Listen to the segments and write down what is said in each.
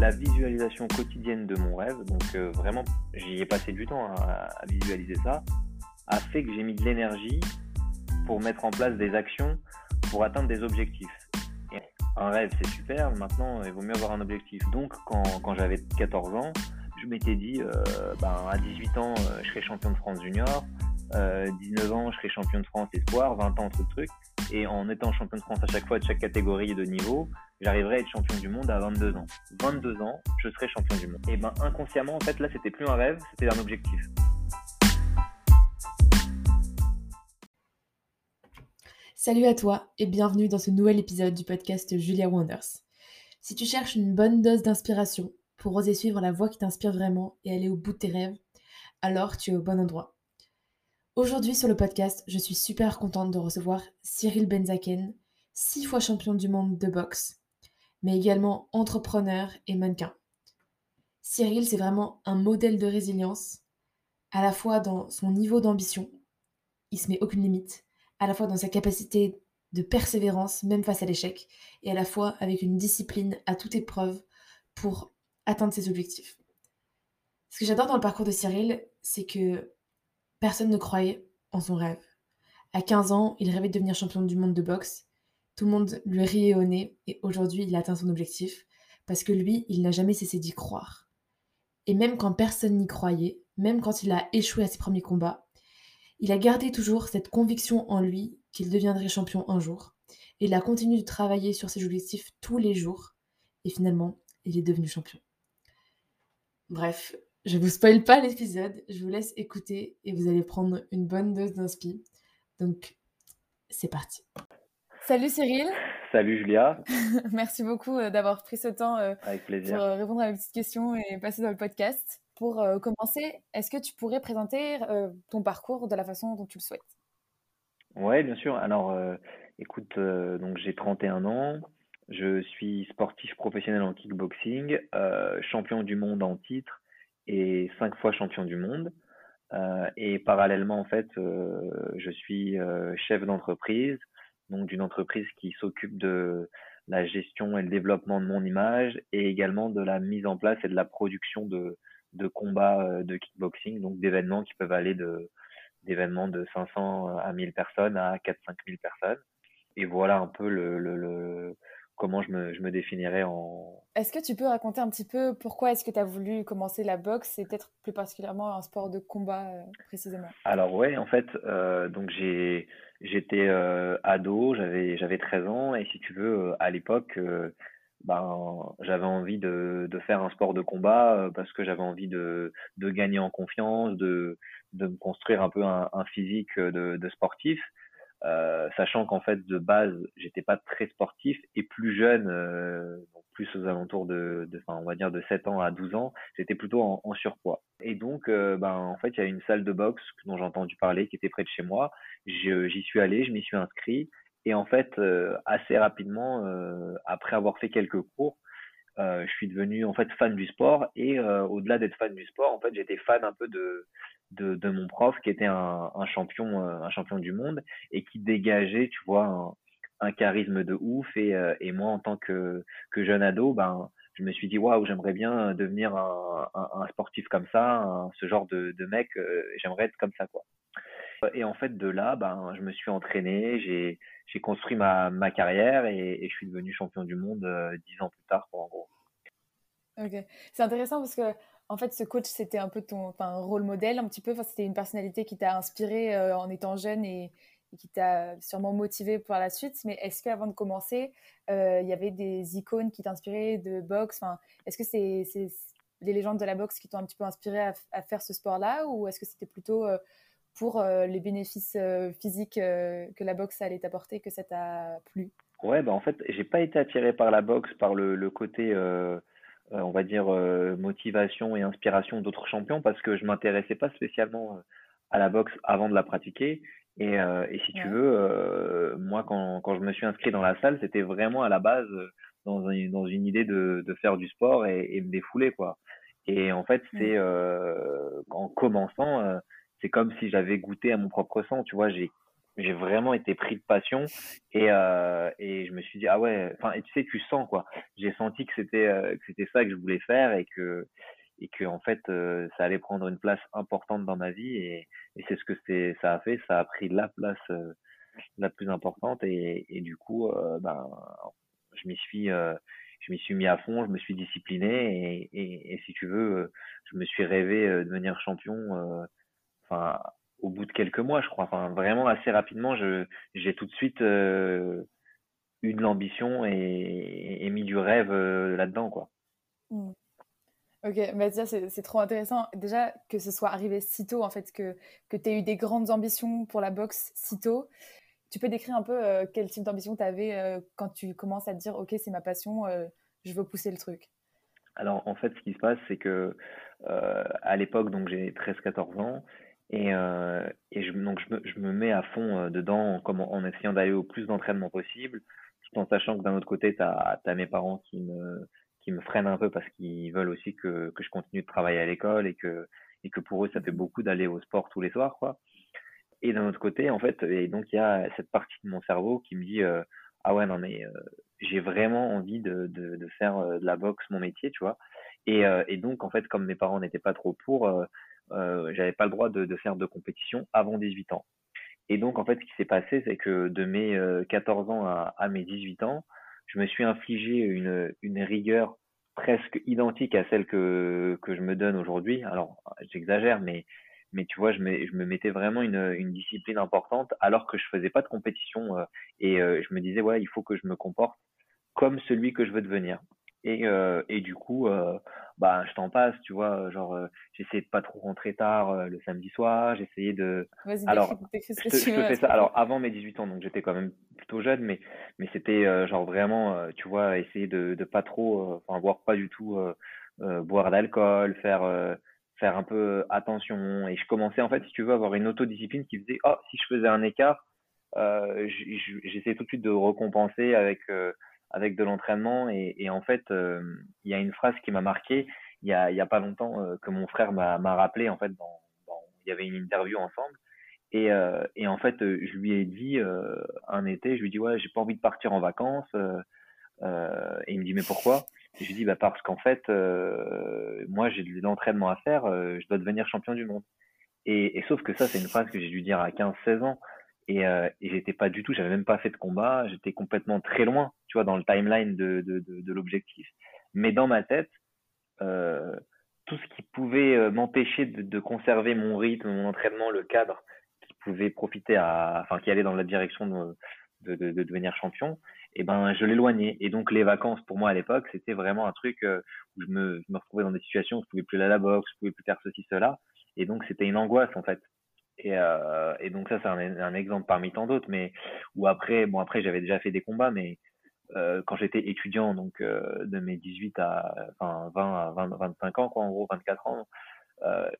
la visualisation quotidienne de mon rêve, donc euh, vraiment j'y ai passé du temps à, visualiser ça, a fait que j'ai mis de l'énergie pour mettre en place des actions pour atteindre des objectifs. un rêve c'est super, maintenant il vaut mieux avoir un objectif. Donc quand, j'avais 14 ans, je m'étais dit euh, ben, à 18 ans euh, je serai champion de France junior, 19 ans je serai champion de France espoir, 20 ans truc truc. Et en étant champion de France à chaque fois de chaque catégorie de niveau, j'arriverai à être champion du monde à 22 ans. 22 ans, je serai champion du monde. Et ben inconsciemment, en fait, là, c'était plus un rêve, c'était un objectif. Salut à toi et bienvenue dans ce nouvel épisode du podcast Julia Wonders. Si tu cherches une bonne dose d'inspiration pour oser suivre la voie qui t'inspire vraiment et aller au bout de tes rêves, alors tu es au bon endroit. Aujourd'hui sur le podcast, je suis super contente de recevoir Cyril Benzaken, six fois champion du monde de boxe, mais également entrepreneur et mannequin. Cyril, c'est vraiment un modèle de résilience, à la fois dans son niveau d'ambition, il se met aucune limite, à la fois dans sa capacité de persévérance, même face à l'échec, et à la fois avec une discipline à toute épreuve pour atteindre ses objectifs. Ce que j'adore dans le parcours de Cyril, c'est que Personne ne croyait en son rêve. À 15 ans, il rêvait de devenir champion du monde de boxe. Tout le monde lui riait au nez et aujourd'hui, il a atteint son objectif parce que lui, il n'a jamais cessé d'y croire. Et même quand personne n'y croyait, même quand il a échoué à ses premiers combats, il a gardé toujours cette conviction en lui qu'il deviendrait champion un jour. Et il a continué de travailler sur ses objectifs tous les jours. Et finalement, il est devenu champion. Bref, je vous spoil pas l'épisode, je vous laisse écouter et vous allez prendre une bonne dose d'inspi. Donc, c'est parti. Salut Cyril. Salut Julia. Merci beaucoup euh, d'avoir pris ce temps euh, Avec plaisir. pour euh, répondre à mes petites questions et passer dans le podcast. Pour commencer, est-ce que tu pourrais présenter ton parcours de la façon dont tu le souhaites? Oui, bien sûr. Alors, écoute, donc j'ai 31 ans. Je suis sportif professionnel en kickboxing, champion du monde en titre et cinq fois champion du monde. Euh, et parallèlement, en fait, euh, je suis euh, chef d'entreprise, donc d'une entreprise qui s'occupe de la gestion et le développement de mon image et également de la mise en place et de la production de, de combats de kickboxing, donc d'événements qui peuvent aller de d'événements de 500 à 1000 personnes à 4-5 000 personnes. Et voilà un peu le, le, le comment je me, je me définirais en... Est-ce que tu peux raconter un petit peu pourquoi est-ce que tu as voulu commencer la boxe et peut-être plus particulièrement un sport de combat euh, précisément? Alors ouais, en fait, euh, donc j'ai j'étais euh, ado, j'avais j'avais 13 ans et si tu veux, à l'époque, ben, j'avais envie de, de faire un sport de combat parce que j'avais envie de, de gagner en confiance, de, de me construire un peu un, un physique de, de sportif. Euh, sachant qu'en fait de base j'étais pas très sportif et plus jeune euh, plus aux alentours de, de enfin, on va dire de 7 ans à 12 ans j'étais plutôt en, en, surpoids. Et donc euh, ben en fait il y a une salle de boxe dont j'ai entendu parler qui était près de chez moi. J'y suis allé je m'y suis inscrit. Et en fait assez rapidement après avoir fait quelques cours je suis devenu en fait fan du sport. Et au-delà d'être fan du sport en fait j'étais fan un peu de de, mon prof qui était un, champion euh, un champion du monde et qui dégageait tu vois un, charisme de ouf. Et, euh, et moi en tant que, jeune ado ben je me suis dit waouh j'aimerais bien devenir un, sportif comme ça ce genre de, mec euh, j'aimerais être comme ça quoi. Et en fait de là ben je me suis entraîné j'ai j'ai construit ma, ma carrière et, je suis devenu champion du monde dix ans plus tard quoi, en gros. Ok. C'est intéressant parce que en fait, ce coach, c'était un peu ton rôle modèle, un petit peu. Enfin, c'était une personnalité qui t'a inspiré euh, en étant jeune et, qui t'a sûrement motivé pour la suite. Mais est-ce qu'avant de commencer, euh, il y avait des icônes qui t'inspiraient de boxe? Enfin, Est-ce que c'est les légendes de la boxe qui t'ont un petit peu inspiré à, faire ce sport-là? Ou est-ce que c'était plutôt euh, pour les bénéfices physiques que la boxe allait t'apporter que ça t'a plu? Ouais, bah en fait, j'ai pas été attiré par la boxe, par le, côté on va dire, euh, motivation et inspiration d'autres champions parce que je m'intéressais pas spécialement euh, à la boxe avant de la pratiquer. Et, et si tu veux, moi, quand, quand je me suis inscrit dans la salle, c'était vraiment à la base dans, une, dans une idée de, de faire du sport et, et me défouler, quoi. Et en fait, c'est en commençant, c'est comme si j'avais goûté à mon propre sang. Tu vois, j'ai j'ai vraiment été pris de passion et, euh, et je me suis dit ah ouais enfin et tu sais tu sens quoi. J'ai senti que c'était euh, que c'était ça que je voulais faire et que et que en fait euh, ça allait prendre une place importante dans ma vie et, et c'est ce que c'est ça a fait. Ça a pris la place euh, la plus importante et, et du coup ben je m'y suis je m'y suis mis à fond je me suis discipliné et, et, et si tu veux je me suis rêvé de devenir champion enfin au bout de quelques mois, je crois. Enfin, vraiment assez rapidement, j'ai tout de suite euh, eu de l'ambition et, et, mis du rêve euh, là-dedans, quoi. Mmh. Ok, c'est, trop intéressant. Déjà, que ce soit arrivé si tôt, en fait, que, que tu aies eu des grandes ambitions pour la boxe si tôt. Tu peux décrire un peu euh, quel type d'ambition tu avais quand tu commences à te dire, ok, c'est ma passion, je veux pousser le truc? Alors, en fait, ce qui se passe, c'est que à l'époque, donc j'ai 13-14 ans, et, euh, et je, donc je me, je me mets à fond euh, dedans en, en, essayant d'aller au plus d'entraînement possible, tout en sachant que d'un autre côté, tu as, mes parents qui me, qui me freinent un peu parce qu'ils veulent aussi que, que je continue de travailler à l'école et que, et que pour eux, ça fait beaucoup d'aller au sport tous les soirs. quoi. Et d'un autre côté, en fait, et donc il y a cette partie de mon cerveau qui me dit euh, Ah ouais, non, mais euh, j'ai vraiment envie de, de, de faire euh, de la boxe mon métier, tu vois. Et, et donc, en fait, comme mes parents n'étaient pas trop pour, euh, j'avais pas le droit de, faire de compétition avant 18 ans. Et donc, en fait, ce qui s'est passé, c'est que de mes 14 euh, ans à, mes 18 ans, je me suis infligé une, une rigueur presque identique à celle que, que je me donne aujourd'hui. Alors, j'exagère, mais, mais tu vois, je me, je me mettais vraiment une, une discipline importante alors que je faisais pas de compétition euh, et je me disais, ouais, il faut que je me comporte comme celui que je veux devenir. Et, euh, et du coup, euh, bah, je t'en passe, tu vois, genre, euh, j'essayais de pas trop rentrer tard euh, le samedi soir, j'essayais de... Alors, je te, je te fais ça, alors avant mes 18 ans, donc j'étais quand même plutôt jeune, mais, mais c'était euh, genre vraiment, euh, tu vois, essayer de, de pas trop, enfin, voire pas du tout boire d'alcool, faire, faire un peu attention. Et je commençais, en fait, si tu veux, avoir une autodiscipline qui faisait, oh, si je faisais un écart, j'essayais tout de suite de recompenser avec avec de l'entraînement. Et, en fait, euh, il y a une phrase qui m'a marqué il y a, pas longtemps euh, que mon frère m'a rappelé. En fait, il y avait une interview ensemble. Et, euh, en fait, je lui ai dit un été, je lui ai dit ouais, j'ai pas envie de partir en vacances. et il me dit mais pourquoi? Et Je lui dis bah parce qu'en fait, moi j'ai de l'entraînement à faire, je dois devenir champion du monde. Et sauf que ça, c'est une phrase que j'ai dû dire à 15-16 ans. Et, euh, et j'étais pas du tout, j'avais même pas fait de combat, j'étais complètement très loin, tu vois, dans le timeline de, de, de, l'objectif. Mais dans ma tête, euh, tout ce qui pouvait euh, m'empêcher de, de, conserver mon rythme, mon entraînement, le cadre, qui pouvait profiter à, enfin, qui allait dans la direction de, de, de devenir champion, et eh ben, je l'éloignais. Et donc, les vacances, pour moi, à l'époque, c'était vraiment un truc euh, où je me, je me retrouvais dans des situations où je pouvais plus aller à la boxe, je pouvais plus faire ceci, cela. Et donc, c'était une angoisse, en fait. Et, euh, et donc ça, c'est un, un, exemple parmi tant d'autres. Mais ou après, bon après, j'avais déjà fait des combats, mais euh, quand j'étais étudiant, donc euh, de mes 18 à enfin 20 à 20, 25 ans, quoi, en gros 24 ans,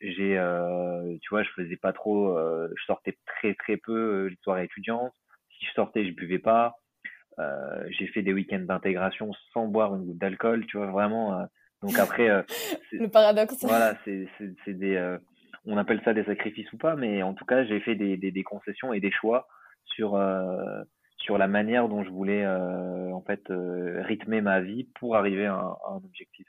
j'ai, tu vois, je faisais pas trop, je sortais très très peu les soirées étudiantes. Si je sortais, je buvais pas. j'ai fait des week-ends d'intégration sans boire une goutte d'alcool, tu vois, vraiment. donc après, le paradoxe. Voilà, c'est c'est des on appelle ça des sacrifices ou pas, mais en tout cas, j'ai fait des, concessions et des choix sur euh, sur la manière dont je voulais euh, en fait euh, rythmer ma vie pour arriver à un, objectif.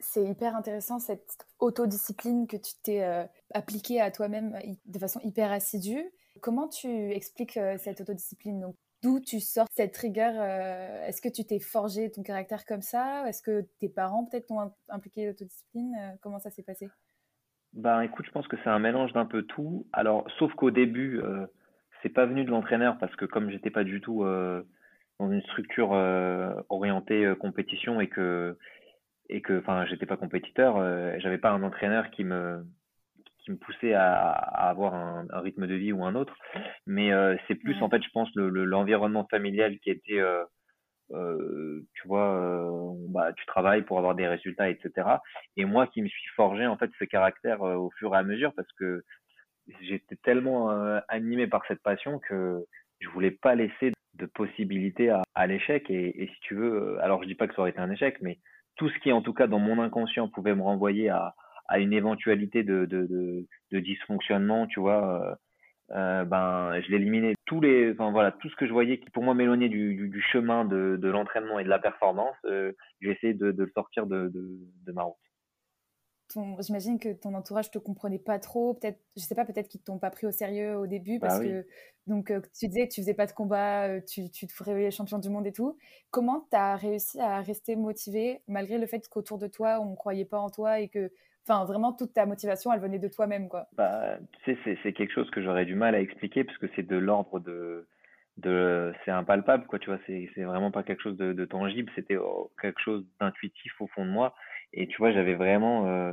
C'est hyper intéressant cette autodiscipline que tu t'es appliquée à toi-même de façon hyper assidue. Comment tu expliques cette autodiscipline? D'où tu sors cette rigueur Est-ce que tu t'es forgé ton caractère comme ça? Est-ce que tes parents peut-être t'ont impliqué l'autodiscipline? Comment ça s'est passé? Ben écoute, je pense que c'est un mélange d'un peu tout. Alors, sauf qu'au début, euh, c'est pas venu de l'entraîneur parce que comme j'étais pas du tout euh, dans une structure euh, orientée euh, compétition et que et que enfin j'étais pas compétiteur, euh, j'avais pas un entraîneur qui me qui me poussait à, à avoir un, un, rythme de vie ou un autre. Mais euh, c'est plus ouais. en fait, je pense, le, l'environnement familial qui était euh, tu vois, euh, bah, tu travailles pour avoir des résultats, etc. Et moi qui me suis forgé en fait ce caractère euh, au fur et à mesure parce que j'étais tellement euh, animé par cette passion que je voulais pas laisser de possibilité à, l'échec. Et, et, si tu veux, alors je dis pas que ça aurait été un échec, mais tout ce qui en tout cas dans mon inconscient pouvait me renvoyer à, à une éventualité de, de, de dysfonctionnement, tu vois ben, je l'éliminais. Tous les, enfin voilà, tout ce que je voyais qui pour moi m'éloignait du, du, chemin de, de l'entraînement et de la performance, j'essayais de, de, le sortir de, de, de ma route. J'imagine que ton entourage te comprenait pas trop, peut-être, je sais pas, peut-être qu'ils t'ont pas pris au sérieux au début bah parce que donc euh, tu disais que tu faisais pas de combat, euh, tu, tu te ferais champion du monde et tout. Comment tu as réussi à rester motivé malgré le fait qu'autour de toi on croyait pas en toi et que, enfin, vraiment toute ta motivation elle venait de toi-même quoi. Bah, tu sais, c'est quelque chose que j'aurais du mal à expliquer parce que c'est de l'ordre de de c'est impalpable quoi tu vois c'est vraiment pas quelque chose de, tangible c'était oh, quelque chose d'intuitif au fond de moi et tu vois, j'avais vraiment euh,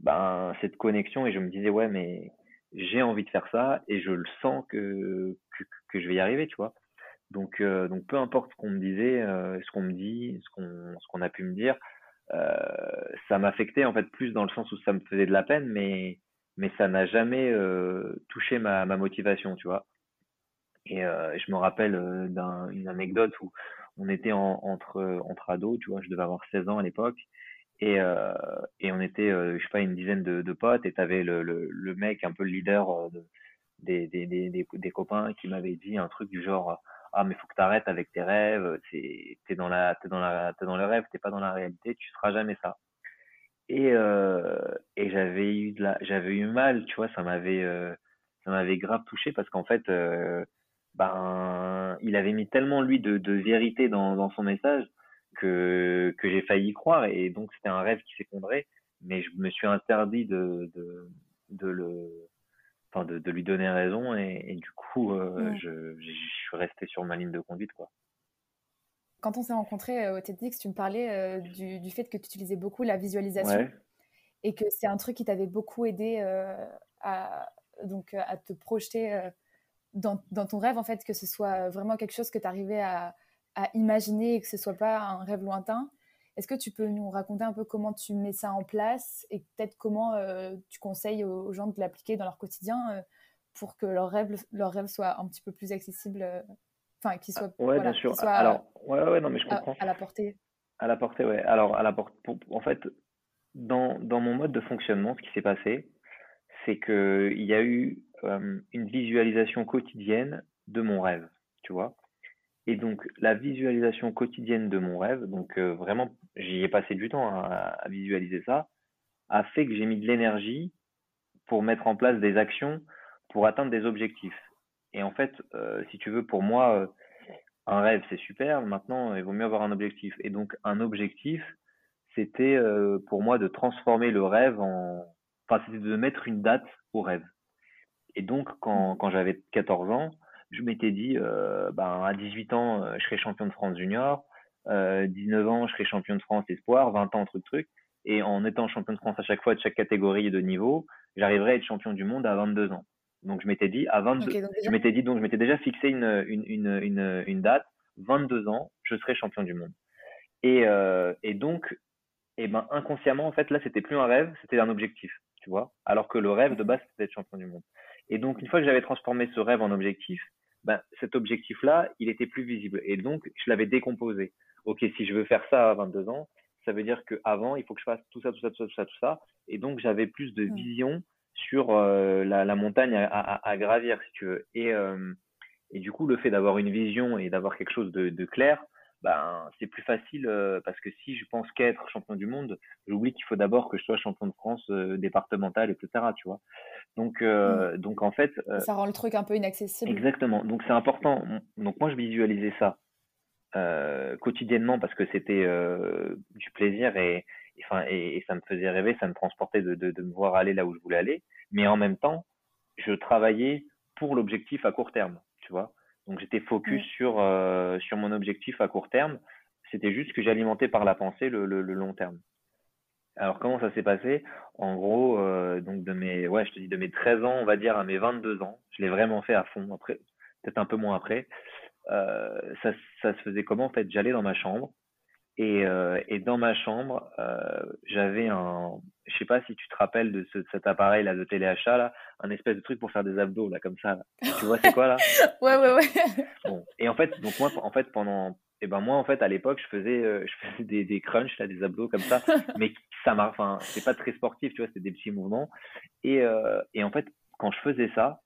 ben, cette connexion et je me disais, ouais, mais j'ai envie de faire ça et je le sens que, que, je vais y arriver, tu vois. Donc, euh, donc peu importe ce qu'on me disait, euh, ce qu'on me dit, ce qu'on qu'on a pu me dire, ça m'affectait en fait plus dans le sens où ça me faisait de la peine, mais mais ça n'a jamais euh, touché ma, ma motivation, tu vois. Et je me rappelle d'une anecdote où on était en, entre entre ados, tu vois, je devais avoir 16 ans à l'époque et, euh, et on était, euh, je sais pas, une dizaine de, de potes, et t'avais le, le, le mec, un peu le leader euh, de, des, des, des, des, copains qui m'avait dit un truc du genre Ah, mais faut que t'arrêtes avec tes rêves, t'es dans, la, es dans, la, es dans le rêve, t'es pas dans la réalité, tu seras jamais ça. Et, euh, et j'avais eu de la, j'avais eu mal, tu vois, ça m'avait, ça m'avait grave touché parce qu'en fait, ben, il avait mis tellement lui de, de vérité dans, dans son message que, que j'ai failli y croire et donc c'était un rêve qui s'effondrait mais je me suis interdit de, de, de le enfin de, de, lui donner raison et, et du coup euh, je, je, suis resté sur ma ligne de conduite quoi. Quand on s'est rencontrés euh, au TEDx tu me parlais euh, du, du, fait que tu utilisais beaucoup la visualisation et que c'est un truc qui t'avait beaucoup aidé à donc à te projeter dans, dans, ton rêve en fait que ce soit vraiment quelque chose que tu arrivais à à imaginer et que ce soit pas un rêve lointain. Est-ce que tu peux nous raconter un peu comment tu mets ça en place et peut-être comment euh, tu conseilles aux, gens de l'appliquer dans leur quotidien euh, pour que leur rêve, leur rêve soit un petit peu plus accessible, euh, enfin, qu'il soit, ouais, bien sûr. Alors, ouais, ouais, non, mais je comprends. À, la portée. À la portée, ouais. Alors, à la portée, en fait, dans, dans mon mode de fonctionnement, ce qui s'est passé, c'est qu'il y a eu une visualisation quotidienne de mon rêve, tu vois. Et donc, la visualisation quotidienne de mon rêve, donc euh, vraiment, j'y ai passé du temps à, visualiser ça, a fait que j'ai mis de l'énergie pour mettre en place des actions pour atteindre des objectifs. Et en fait, euh, si tu veux, pour moi, euh, un rêve, c'est super. Maintenant, il vaut mieux avoir un objectif. Et donc, un objectif, c'était pour moi de transformer le rêve en... Enfin, c'était de mettre une date au rêve. Et donc, quand, quand j'avais 14 ans, je m'étais dit, euh, ben, à 18 ans, euh, je serai champion de France junior, euh, 19 ans, je serai champion de France espoir, 20 ans, truc, truc. Et en étant champion de France à chaque fois de chaque catégorie de niveau, j'arriverai à être champion du monde à 22 ans. Donc, je m'étais dit, à 22, je m'étais dit, donc, je m'étais déjà fixé une, une, une, une, une date, 22 ans, je serai champion du monde. Et, euh, et donc, et eh ben, inconsciemment, en fait, là, c'était plus un rêve, c'était un objectif, tu vois. Alors que le rêve de base, c'était d'être champion du monde. Et donc, une fois que j'avais transformé ce rêve en objectif, ben, cet objectif-là, il était plus visible. Et donc, je l'avais décomposé. Ok, si je veux faire ça à 22 ans, ça veut dire qu'avant, il faut que je fasse tout ça, tout ça, tout ça, tout ça, tout ça. Et donc, j'avais plus de mmh. vision sur euh, la, la, montagne à, à, à, gravir, si tu veux. Et, euh, et du coup, le fait d'avoir une vision et d'avoir quelque chose de, de clair, ben, c'est plus facile euh, parce que si je pense qu'être champion du monde, j'oublie qu'il faut d'abord que je sois champion de France euh, départemental, etc. Tu vois. Donc, euh, mmh. donc en fait. ça rend le truc un peu inaccessible. Exactement. Donc c'est important. Donc moi je visualisais ça quotidiennement parce que c'était du plaisir et, enfin et, et, ça me faisait rêver, ça me transportait de, de, de me voir aller là où je voulais aller. Mais en même temps, je travaillais pour l'objectif à court terme. Tu vois. Donc j'étais focus sur, euh, sur mon objectif à court terme. C'était juste que j'alimentais par la pensée le, le, long terme. Alors comment ça s'est passé? En gros, euh, donc de mes, ouais, je te dis de mes 13 ans, on va dire à mes 22 ans, je l'ai vraiment fait à fond. Après, peut-être un peu moins après. Euh, ça, ça se faisait comment En fait, j'allais dans ma chambre et, euh, et dans ma chambre, euh, j'avais un, je sais pas si tu te rappelles de, ce, cet appareil là de téléachat là, un espèce de truc pour faire des abdos là comme ça. Là. Tu vois c'est quoi là? Ouais ouais ouais. Bon et en fait donc moi en fait pendant et eh ben moi en fait à l'époque je faisais euh, je faisais des, des crunchs là des abdos comme ça mais ça m'a enfin c'est pas très sportif tu vois c'était des petits mouvements et euh, et en fait quand je faisais ça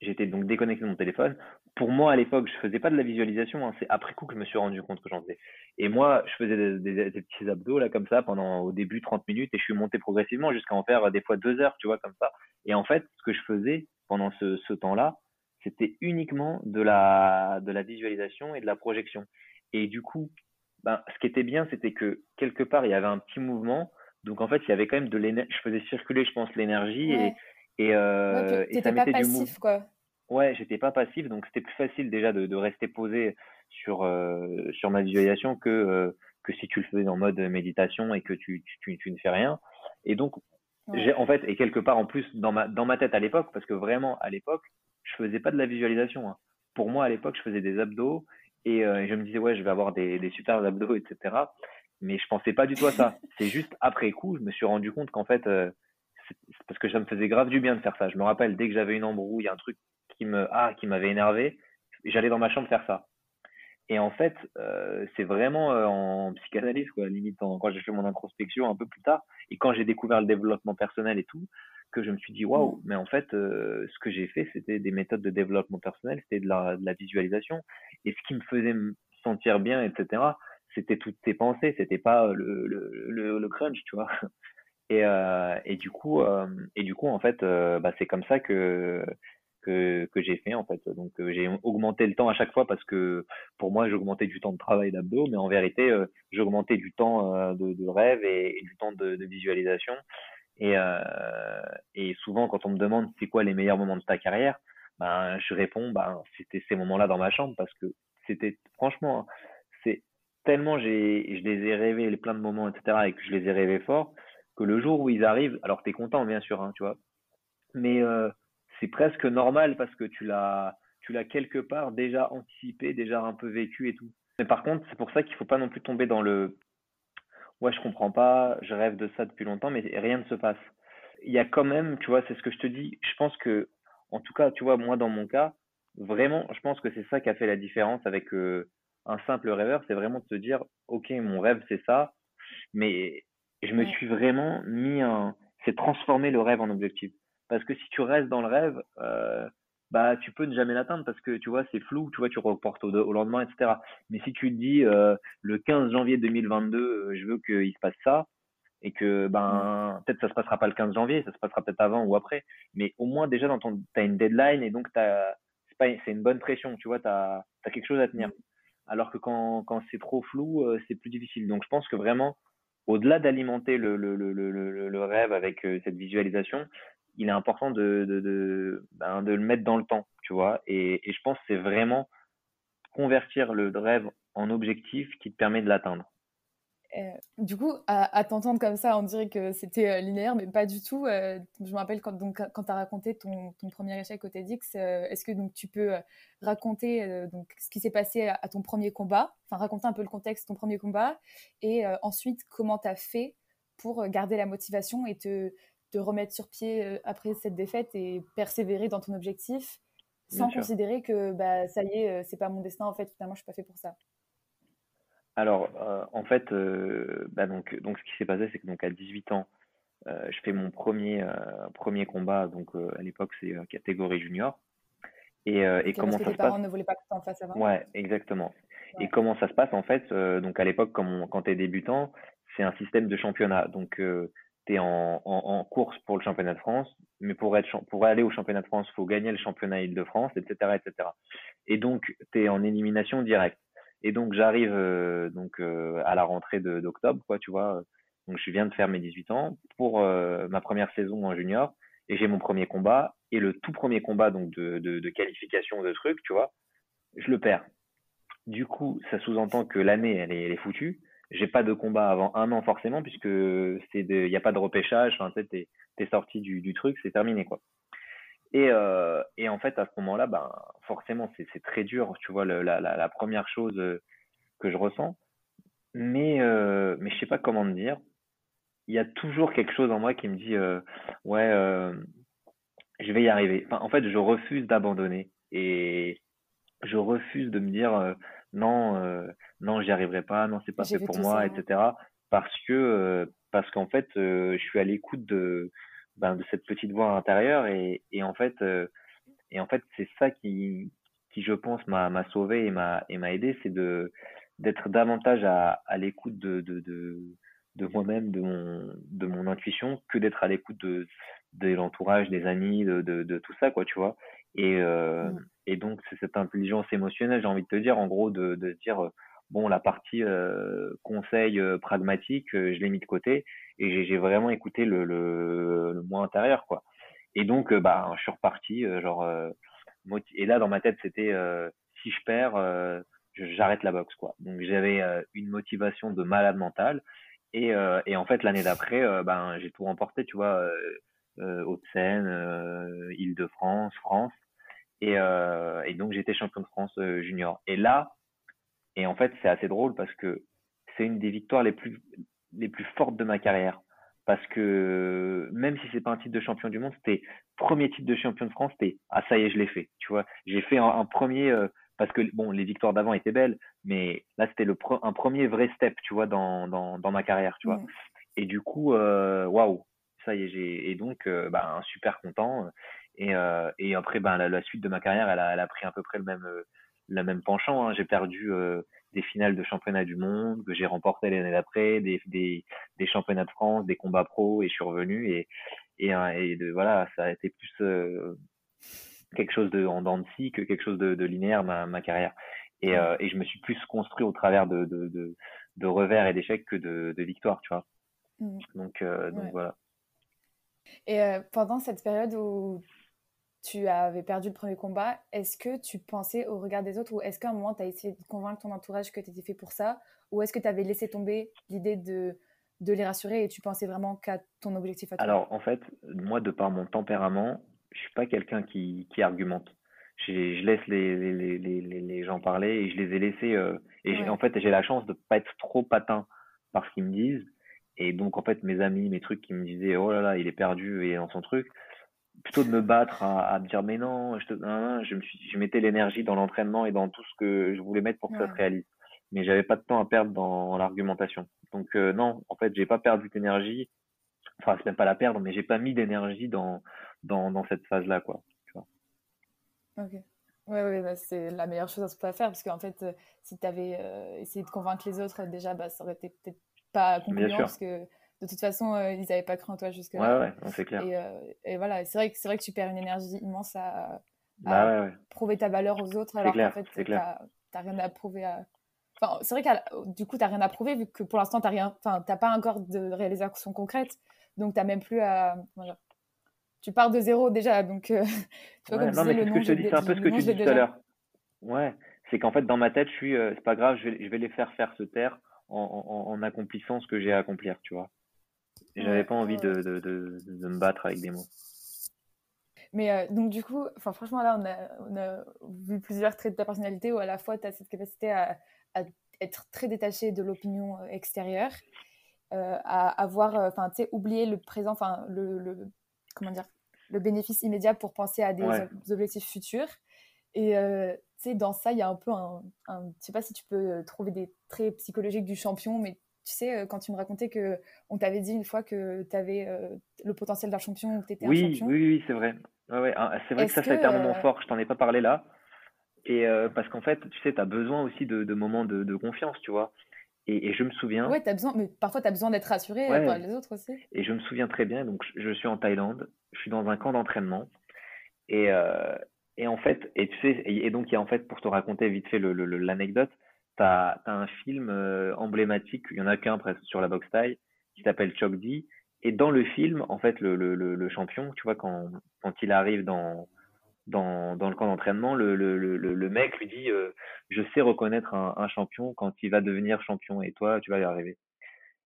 j'étais donc déconnecté de mon téléphone. Pour moi, à l'époque, je faisais pas de la visualisation. Hein. C'est après coup que je me suis rendu compte que j'en faisais. Et moi, je faisais des, petits abdos là comme ça pendant au début 30 minutes et je suis monté progressivement jusqu'à en faire des fois deux heures, tu vois, comme ça. Et en fait, ce que je faisais pendant ce, ce temps-là, c'était uniquement de la, de la visualisation et de la projection. Et du coup, ben, ce qui était bien, c'était que quelque part, il y avait un petit mouvement. Donc en fait, il y avait quand même de l'énergie. Je faisais circuler, je pense, l'énergie et, et, euh, et ça mettait passif, du mouvement. quoi. Ouais, j'étais pas passif, donc c'était plus facile déjà de, de rester posé sur, euh, sur ma visualisation que, euh, que si tu le faisais en mode méditation et que tu, tu, tu ne fais rien. Et donc, j'ai en fait, et quelque part en plus dans ma, dans ma tête à l'époque, parce que vraiment à l'époque, je faisais pas de la visualisation. Hein. Pour moi, à l'époque, je faisais des abdos et, euh, je me disais, ouais, je vais avoir des, des super abdos, etc. Mais je pensais pas du tout à ça. C'est juste après coup, je me suis rendu compte qu'en fait, parce que ça me faisait grave du bien de faire ça. Je me rappelle, dès que j'avais une embrouille, un truc qui me, ah, qui m'avait énervé, j'allais dans ma chambre faire ça. Et en fait, euh, c'est vraiment euh, en psychanalyse, quoi, limite quand j'ai fait mon introspection un peu plus tard, et quand j'ai découvert le développement personnel et tout, que je me suis dit waouh, mais en fait, euh, ce que j'ai fait, c'était des méthodes de développement personnel, c'était de la, de la visualisation, et ce qui me faisait me sentir bien, etc. C'était toutes tes pensées, c'était pas le, le, le, crunch, tu vois. Et, et du coup, et du coup, en fait, bah, c'est comme ça que que, j'ai fait en fait. Donc j'ai augmenté le temps à chaque fois parce que pour moi j'augmentais du temps de travail d'abdos, mais en vérité j'augmentais du temps de, de, rêve et, du temps de, visualisation. Et, euh, souvent, quand on me demande c'est quoi les meilleurs moments de ta carrière, ben, je réponds, ben, c'était ces moments-là dans ma chambre parce que c'était, franchement, c'est tellement j'ai, je les ai rêvés, plein de moments, etc., et que je les ai rêvés fort, que le jour où ils arrivent, alors t'es content, bien sûr, hein, tu vois, mais euh, c'est presque normal parce que tu l'as, tu l'as quelque part déjà anticipé, déjà un peu vécu et tout. Mais par contre, c'est pour ça qu'il faut pas non plus tomber dans le ouais, je comprends pas, je rêve de ça depuis longtemps, mais rien ne se passe. Il y a quand même, tu vois, c'est ce que je te dis, je pense que, en tout cas, tu vois, moi, dans mon cas, vraiment, je pense que c'est ça qui a fait la différence avec euh, un simple rêveur, c'est vraiment de se dire, ok, mon rêve, c'est ça, mais je me suis vraiment mis un, c'est transformer le rêve en objectif. Parce que si tu restes dans le rêve, euh, bah tu peux ne jamais l'atteindre parce que tu vois c'est flou, tu vois tu reportes au, au lendemain, etc. Mais si tu te dis euh, le 15 janvier 2022, euh, je veux qu'il se passe ça et que ben peut-être ça se passera pas le 15 janvier, ça se passera peut-être avant ou après, mais au moins déjà dans ton t'as une deadline et donc t'as c'est pas c'est une bonne pression, tu vois t'as as quelque chose à tenir. Alors que quand quand c'est trop flou, euh, c'est plus difficile. Donc je pense que vraiment au-delà d'alimenter le, le, le, le, le rêve avec cette visualisation, il est important de, de, ben, de le mettre dans le temps, tu vois. Et, je pense que c'est vraiment convertir le rêve en objectif qui te permet de l'atteindre. Euh, du coup, à, t'entendre comme ça, on dirait que c'était euh, linéaire, mais pas du tout. Euh, je me rappelle quand, quand tu as raconté ton, ton, premier échec au TEDx, est-ce que donc, tu peux raconter donc, ce qui s'est passé à, ton premier combat, enfin raconter un peu le contexte de ton premier combat, et ensuite comment tu as fait pour garder la motivation et te, de remettre sur pied euh, après cette défaite et persévérer dans ton objectif sans considérer que bah, ça y est, euh, c'est pas mon destin, en fait, finalement, je suis pas fait pour ça. Alors, euh, en fait, bah donc, donc, ce qui s'est passé, c'est que donc à 18 ans, je fais mon premier, premier combat. Donc, à l'époque, c'est catégorie junior. Et, et comment parce que ça tes se parents ne voulaient pas que tu en fasses avant Ouais, exactement. Et comment ça se passe, en fait Donc, à l'époque, quand tu es débutant, c'est un système de championnat. Donc, tu en, en, course pour le championnat de France, mais pour, aller au championnat de France, il faut gagner le championnat Île-de-France, etc., etc. Et donc, tu es en élimination directe. Et donc, j'arrive euh, donc euh, à la rentrée d'octobre, quoi, tu vois. Donc, je viens de faire mes 18 ans pour euh, ma première saison en junior, et j'ai mon premier combat, et le tout premier combat donc de, qualification de truc, tu vois, je le perds. Du coup, ça sous-entend que l'année, elle est foutue j'ai pas de combat avant un an forcément puisque c'est il y a pas de repêchage enfin t'es es sorti du, truc c'est terminé quoi. Et euh, et en fait à ce moment-là ben forcément c'est très dur tu vois la, la, première chose euh, que je ressens. Mais euh, mais je sais pas comment te dire. Il y a toujours quelque chose en moi qui me dit euh, ouais euh, je vais y arriver. En fait je refuse d'abandonner. Et je refuse de me dire non, euh, non, j'y arriverai pas, non, c'est pas fait pour moi, etc. Parce que, euh, parce qu'en fait, euh, je suis à l'écoute de, ben, de cette petite voix intérieure et, et en fait, Et en fait, c'est ça qui, qui, je pense, m'a, m'a sauvé et m'a, et m'a aidé, c'est de, d'être davantage à, à l'écoute de, de, de, de moi-même, de mon, de mon intuition, que d'être à l'écoute de, de l'entourage, des amis, de, de, de, tout ça, quoi, tu vois. Et, euh, mmh. Et donc, c'est cette intelligence émotionnelle, j'ai envie de te dire, en gros, de, de dire, bon, la partie euh, conseil euh, pragmatique, euh, je l'ai mis de côté et j'ai vraiment écouté le, le, le moi intérieur, quoi. Et donc, bah, je suis reparti, genre, et là, dans ma tête, c'était, si je perds, j'arrête la boxe, quoi. Donc, j'avais une motivation de malade mental. Et, et en fait, l'année d'après, ben, j'ai tout remporté, tu vois, Haute-Seine, Île-de-France, France. Et, et donc, j'étais champion de France junior. Et là, et en fait, c'est assez drôle parce que c'est une des victoires les plus, les plus fortes de ma carrière. Parce que même si c'est pas un titre de champion du monde, c'était premier titre de champion de France, c'était ah ça y est, je l'ai fait. Tu vois, j'ai fait un, premier euh, parce que bon, les victoires d'avant étaient belles, mais là c'était le un premier vrai step, tu vois, dans, dans, dans ma carrière, tu vois. Et du coup, euh, waouh, ça y est, j'ai et donc euh, bah, super content. Et, et après, ben la, la, suite de ma carrière, elle a, elle a pris à peu près le même le même penchant. Hein. J'ai perdu euh, des finales de championnat du monde que j'ai remporté l'année d'après, des, des, des, championnats de France, des combats pro et je suis revenu et et, hein, et de, voilà, ça a été plus euh, quelque chose de en dents de scie que quelque chose de, de linéaire ma, ma carrière. Et, euh, et je me suis plus construit au travers de, de, de, de revers et d'échecs que de, de victoires, tu vois. Mmh. Donc, euh, donc voilà. Et pendant cette période où tu avais perdu le premier combat, est-ce que tu pensais au regard des autres ou est-ce qu'à un moment tu as essayé de convaincre ton entourage que tu étais fait pour ça ou est-ce que tu avais laissé tomber l'idée de, de les rassurer et tu pensais vraiment qu'à ton objectif à toi? Alors en fait, moi de par mon tempérament, je suis pas quelqu'un qui, qui argumente. Je, laisse les, les, les, les, gens parler et je les ai laissés. Euh, et en fait, j'ai la chance de pas être trop patin par ce qu'ils me disent. Et donc, en fait, mes amis, mes trucs qui me disaient, oh là là, il est perdu et dans son truc, plutôt de me battre à, à me dire mais non, je, te, je me suis, je mettais l'énergie dans l'entraînement et dans tout ce que je voulais mettre pour que ça se réalise. Mais j'avais pas de temps à perdre dans l'argumentation. Donc euh, non, en fait, j'ai pas perdu d'énergie. Enfin, c'est même pas la perdre, mais j'ai pas mis d'énergie dans, dans dans cette phase-là, quoi. Tu vois. Ok. Ouais, ouais bah, c'est la meilleure chose à se faire parce qu'en fait, euh, si tu avais euh, essayé de convaincre les autres, déjà, bah, ça aurait été peut-être pas concluant parce que de toute façon, euh, ils n'avaient pas cru en toi jusque-là. Ouais, ouais, c'est clair. Et, euh, et voilà, c'est vrai, que, vrai que tu perds une énergie immense à, bah prouver ta valeur aux autres, alors qu'en fait, tu n'as rien à prouver à. Enfin, c'est vrai que du coup, tu n'as rien à prouver, vu que pour l'instant, tu n'as pas encore de réalisation concrète. Donc, tu n'as même plus à. tu pars de zéro déjà. Donc, euh, tu vois, comme non, mais c'est ce que je te dis, c'est un peu ce que tu dis tout à l'heure. Ouais, c'est qu'en fait, dans ma tête, je suis, c'est pas grave, je vais, je vais les faire faire se taire en, en, en accomplissant ce que j'ai à accomplir, tu vois. Et j'avais pas envie de, de, de, de, me battre avec des mots. Mais euh, donc, du coup, franchement, là, on a, on a, vu plusieurs traits de ta personnalité où à la fois tu as cette capacité à, à, être très détaché de l'opinion euh, extérieure, euh, à avoir, enfin, tu sais, oublier le présent, enfin, le, le, comment dire, le bénéfice immédiat pour penser à des objectifs futurs. Et euh, tu sais, dans ça, il y a un peu un, un, Je sais pas si tu peux trouver des traits psychologiques du champion, mais tu sais, euh, quand tu me racontais que on t'avait dit une fois que tu avais euh, le potentiel d'un champion ou que tu étais oui, un champion. Oui, oui, c'est vrai. Ouais, ouais. Ah, c'est vrai que ça, ça a été un moment euh, fort. Je t'en ai pas parlé là. Et parce qu'en fait, tu sais, tu as besoin aussi de, de moments de, de, confiance, tu vois. Et, et, je me souviens. Ouais, as besoin, mais parfois tu as besoin d'être rassuré par les autres aussi. Et je me souviens très bien. Donc, je suis en Thaïlande. Je suis dans un camp d'entraînement. Et, et en fait, et tu sais, et, donc il y a en fait, pour te raconter vite fait l'anecdote, tu as, un film euh, emblématique, il y en a qu'un presque sur la boxe taille, qui s'appelle Chokdi. Et dans le film, en fait, le, champion, tu vois, quand, il arrive dans, le camp d'entraînement, le, mec lui dit euh, Je sais reconnaître un, champion quand il va devenir champion, et toi, tu vas y arriver.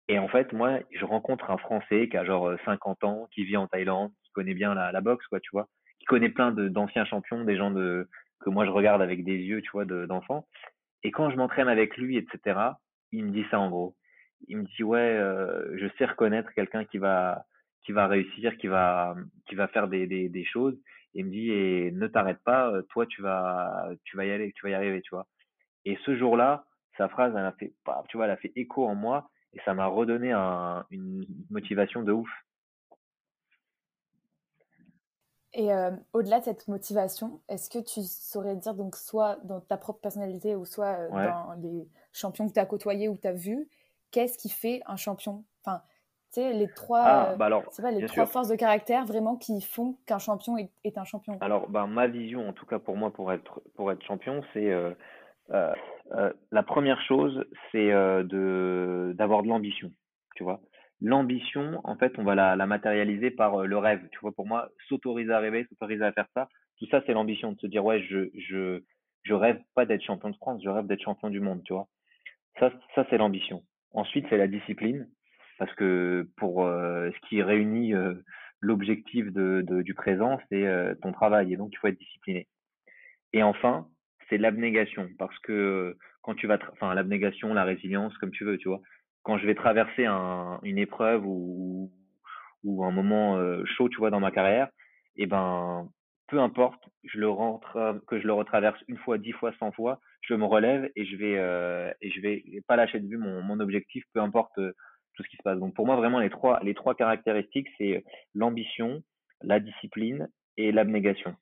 Et en fait, moi, je rencontre un Français qui a genre 50 ans, qui vit en Thaïlande, qui connaît bien la, boxe, quoi, tu vois, qui connaît plein d'anciens champions, des gens que moi je regarde avec des yeux, tu vois, d'enfants. Et quand je m'entraîne avec lui, etc., il me dit ça en gros. Il me dit ouais, euh, je sais reconnaître quelqu'un qui va qui va réussir, qui va qui va faire des des, des choses. Et il me dit et ne t'arrête pas, toi tu vas tu vas y aller, tu vas y arriver, tu vois. Et ce jour-là, sa phrase, elle a fait, tu vois, elle a fait écho en moi et ça m'a redonné un, une motivation de ouf. Et au-delà de cette motivation, est-ce que tu saurais dire, donc, soit dans ta propre personnalité ou soit dans les champions que tu as côtoyés ou tu as vus, qu'est-ce qui fait un champion? Enfin, tu sais, les trois, ah, bah les trois forces de caractère vraiment qui font qu'un champion est, un champion. Alors, bah, ma vision, en tout cas pour moi, pour être, pour être champion, c'est la première chose, c'est de d'avoir de l'ambition, tu vois? L'ambition, en fait, on va la, matérialiser par euh, le rêve. Tu vois, pour moi, s'autoriser à rêver, s'autoriser à faire ça, tout ça, c'est l'ambition de se dire, ouais, je, je, je rêve pas d'être champion de France, je rêve d'être champion du monde, tu vois. Ça, ça c'est l'ambition. Ensuite, c'est la discipline, parce que pour euh, ce qui réunit euh, l'objectif de, du présent, c'est ton travail, et donc il faut être discipliné. Et enfin, c'est l'abnégation, parce que quand tu vas, enfin, l'abnégation, la résilience, comme tu veux, tu vois, quand je vais traverser un, une épreuve ou, ou un moment euh, chaud, tu vois, dans ma carrière, et eh ben, peu importe, je le rentre, que je le retraverse une fois, dix fois, cent fois, je me relève et je vais euh, et je vais pas lâcher de vue mon, mon objectif, peu importe euh, tout ce qui se passe. Donc pour moi, vraiment, les trois les trois caractéristiques, c'est l'ambition, la discipline et l'abnégation.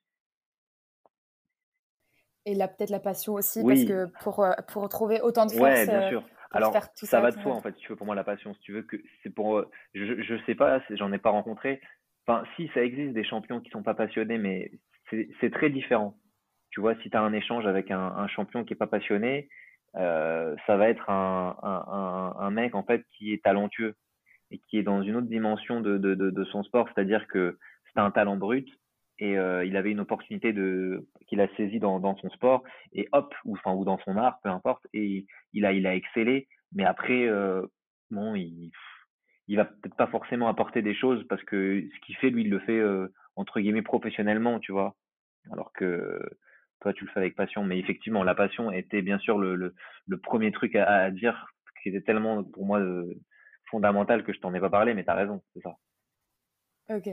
Et là, peut-être la passion aussi, parce que pour, pour trouver autant de force. Ouais, bien sûr. Alors, ça, va de soi, en fait, si tu veux, pour moi, la passion. Si tu veux, que c'est pour. Euh, je, je sais pas, j'en ai pas rencontré. Enfin, si, ça existe des champions qui sont pas passionnés, mais c'est très différent. Tu vois, si tu as un échange avec un, un champion qui est pas passionné, euh, ça va être un, un, un, mec, en fait, qui est talentueux et qui est dans une autre dimension de, de, de, de son sport. C'est-à-dire que c'est un talent brut, et euh, il avait une opportunité de qu'il a saisi dans, son sport. Et hop ou enfin ou dans son art peu importe. Et il a il a excellé. Mais après euh, bon il il va peut-être pas forcément apporter des choses parce que ce qu'il fait lui il le fait euh, entre guillemets professionnellement tu vois. Alors que toi tu le fais avec passion. Mais effectivement la passion était bien sûr le le, premier truc à, dire qui était tellement pour moi fondamental que je t'en ai pas parlé. Mais tu as raison c'est ça. Ok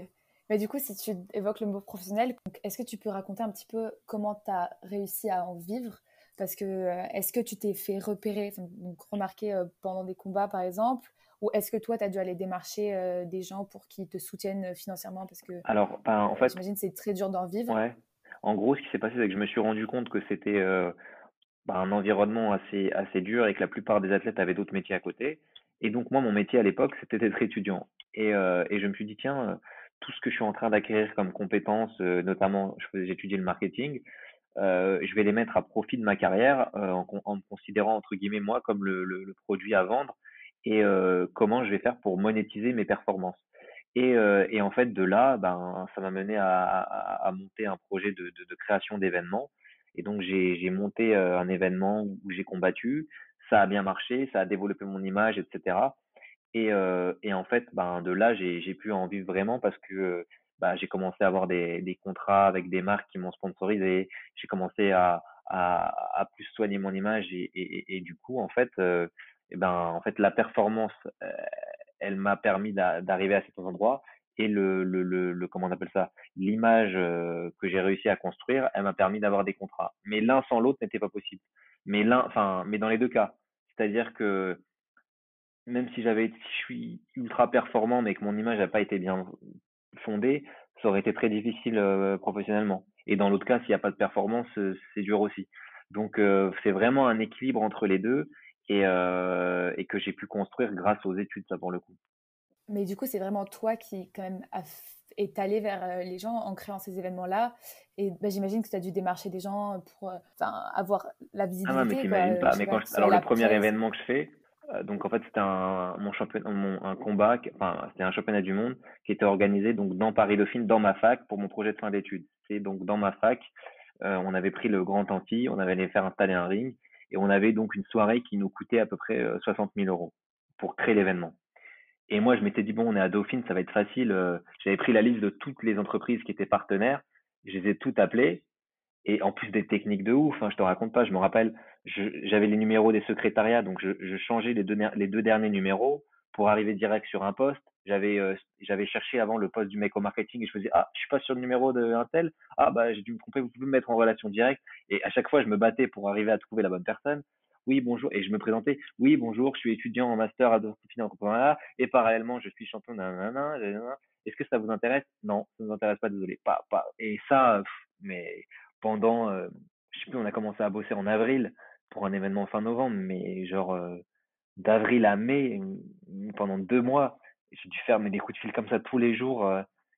mais du coup, si tu évoques le mot professionnel, est-ce que tu peux raconter un petit peu comment tu as réussi à en vivre? Parce que euh, est-ce que tu t'es fait repérer, donc remarquer euh, pendant des combats par exemple? Ou est-ce que toi, tu as dû aller démarcher euh, des gens pour qu'ils te soutiennent financièrement? Parce que Alors, ben, en fait, j'imagine c'est très dur d'en vivre. Ouais. En gros, ce qui s'est passé, c'est que je me suis rendu compte que c'était ben, un environnement assez, assez dur et que la plupart des athlètes avaient d'autres métiers à côté. Et donc, moi, mon métier à l'époque, c'était d'être étudiant. Et, et je me suis dit, tiens, tout ce que je suis en train d'acquérir comme compétences, euh, notamment j'ai étudié le marketing, euh, je vais les mettre à profit de ma carrière euh, en, en, me considérant entre guillemets moi comme le, le, le produit à vendre et comment je vais faire pour monétiser mes performances. Et, et en fait de là, ben ça m'a mené à, à, à, monter un projet de, de, de création d'événements. Et donc j'ai monté un événement où j'ai combattu, ça a bien marché, ça a développé mon image, etc. Et, euh, et en fait, ben, de là, j'ai pu en vivre vraiment parce que bah, j'ai commencé à avoir des, des contrats avec des marques qui m'ont sponsorisé. J'ai commencé à, à, à, plus soigner mon image et, et, et du coup, en fait, euh, et ben, en fait, la performance, euh, elle m'a permis d'arriver à cet endroit et le, le, le, le comment on appelle ça, l'image euh, que j'ai réussi à construire, elle m'a permis d'avoir des contrats. Mais l'un sans l'autre n'était pas possible. Mais l'un, enfin, mais dans les deux cas, c'est-à-dire que même si j'avais, je suis ultra performant, mais que mon image n'a pas été bien fondée, ça aurait été très difficile euh, professionnellement. Et dans l'autre cas, s'il n'y a pas de performance, euh, c'est dur aussi. Donc, euh, c'est vraiment un équilibre entre les deux et, et que j'ai pu construire grâce aux études, ça pour le coup. Mais du coup, c'est vraiment toi qui, quand même, est allé vers les gens en créant ces événements-là. Et bah, j'imagine que tu as dû démarcher des gens pour avoir la visibilité. Ah non, mais t'imagines pas. Mais quand alors, le premier événement que je fais, donc en fait c'était un mon championnat un combat enfin c'était un championnat du monde qui était organisé donc dans Paris Dauphine dans ma fac pour mon projet de fin d'études. C'est donc dans ma fac euh, on avait pris le grand anti on avait allé faire installer un ring et on avait donc une soirée qui nous coûtait à peu près 60 euh, 000 euros pour créer l'événement. Et moi je m'étais dit bon on est à Dauphine ça va être facile j'avais pris la liste de toutes les entreprises qui étaient partenaires je les ai toutes appelées et en plus des techniques de ouf, hein, je te raconte pas, je me rappelle, j'avais les numéros des secrétariats, donc je, je changeais les deux, les deux derniers numéros pour arriver direct sur un poste. J'avais euh, j'avais cherché avant le poste du mec au marketing et je faisais ah je suis pas sur le numéro d'un tel. Ah bah j'ai dû me tromper vous pouvez me mettre en relation directe. Et à chaque fois je me battais pour arriver à trouver la bonne personne. Oui bonjour. Et je me présentais. Oui bonjour je suis étudiant en master à Dauphine en et parallèlement je suis champion d'un Est-ce que ça vous intéresse? Non, ça ne nous intéresse pas, désolé. Pas, pas. Et ça, mais pendant, je je sais plus, on a commencé à bosser en avril pour un événement fin novembre, mais genre d'avril à mai, pendant deux mois, j'ai dû faire mais des coups de fil comme ça tous les jours.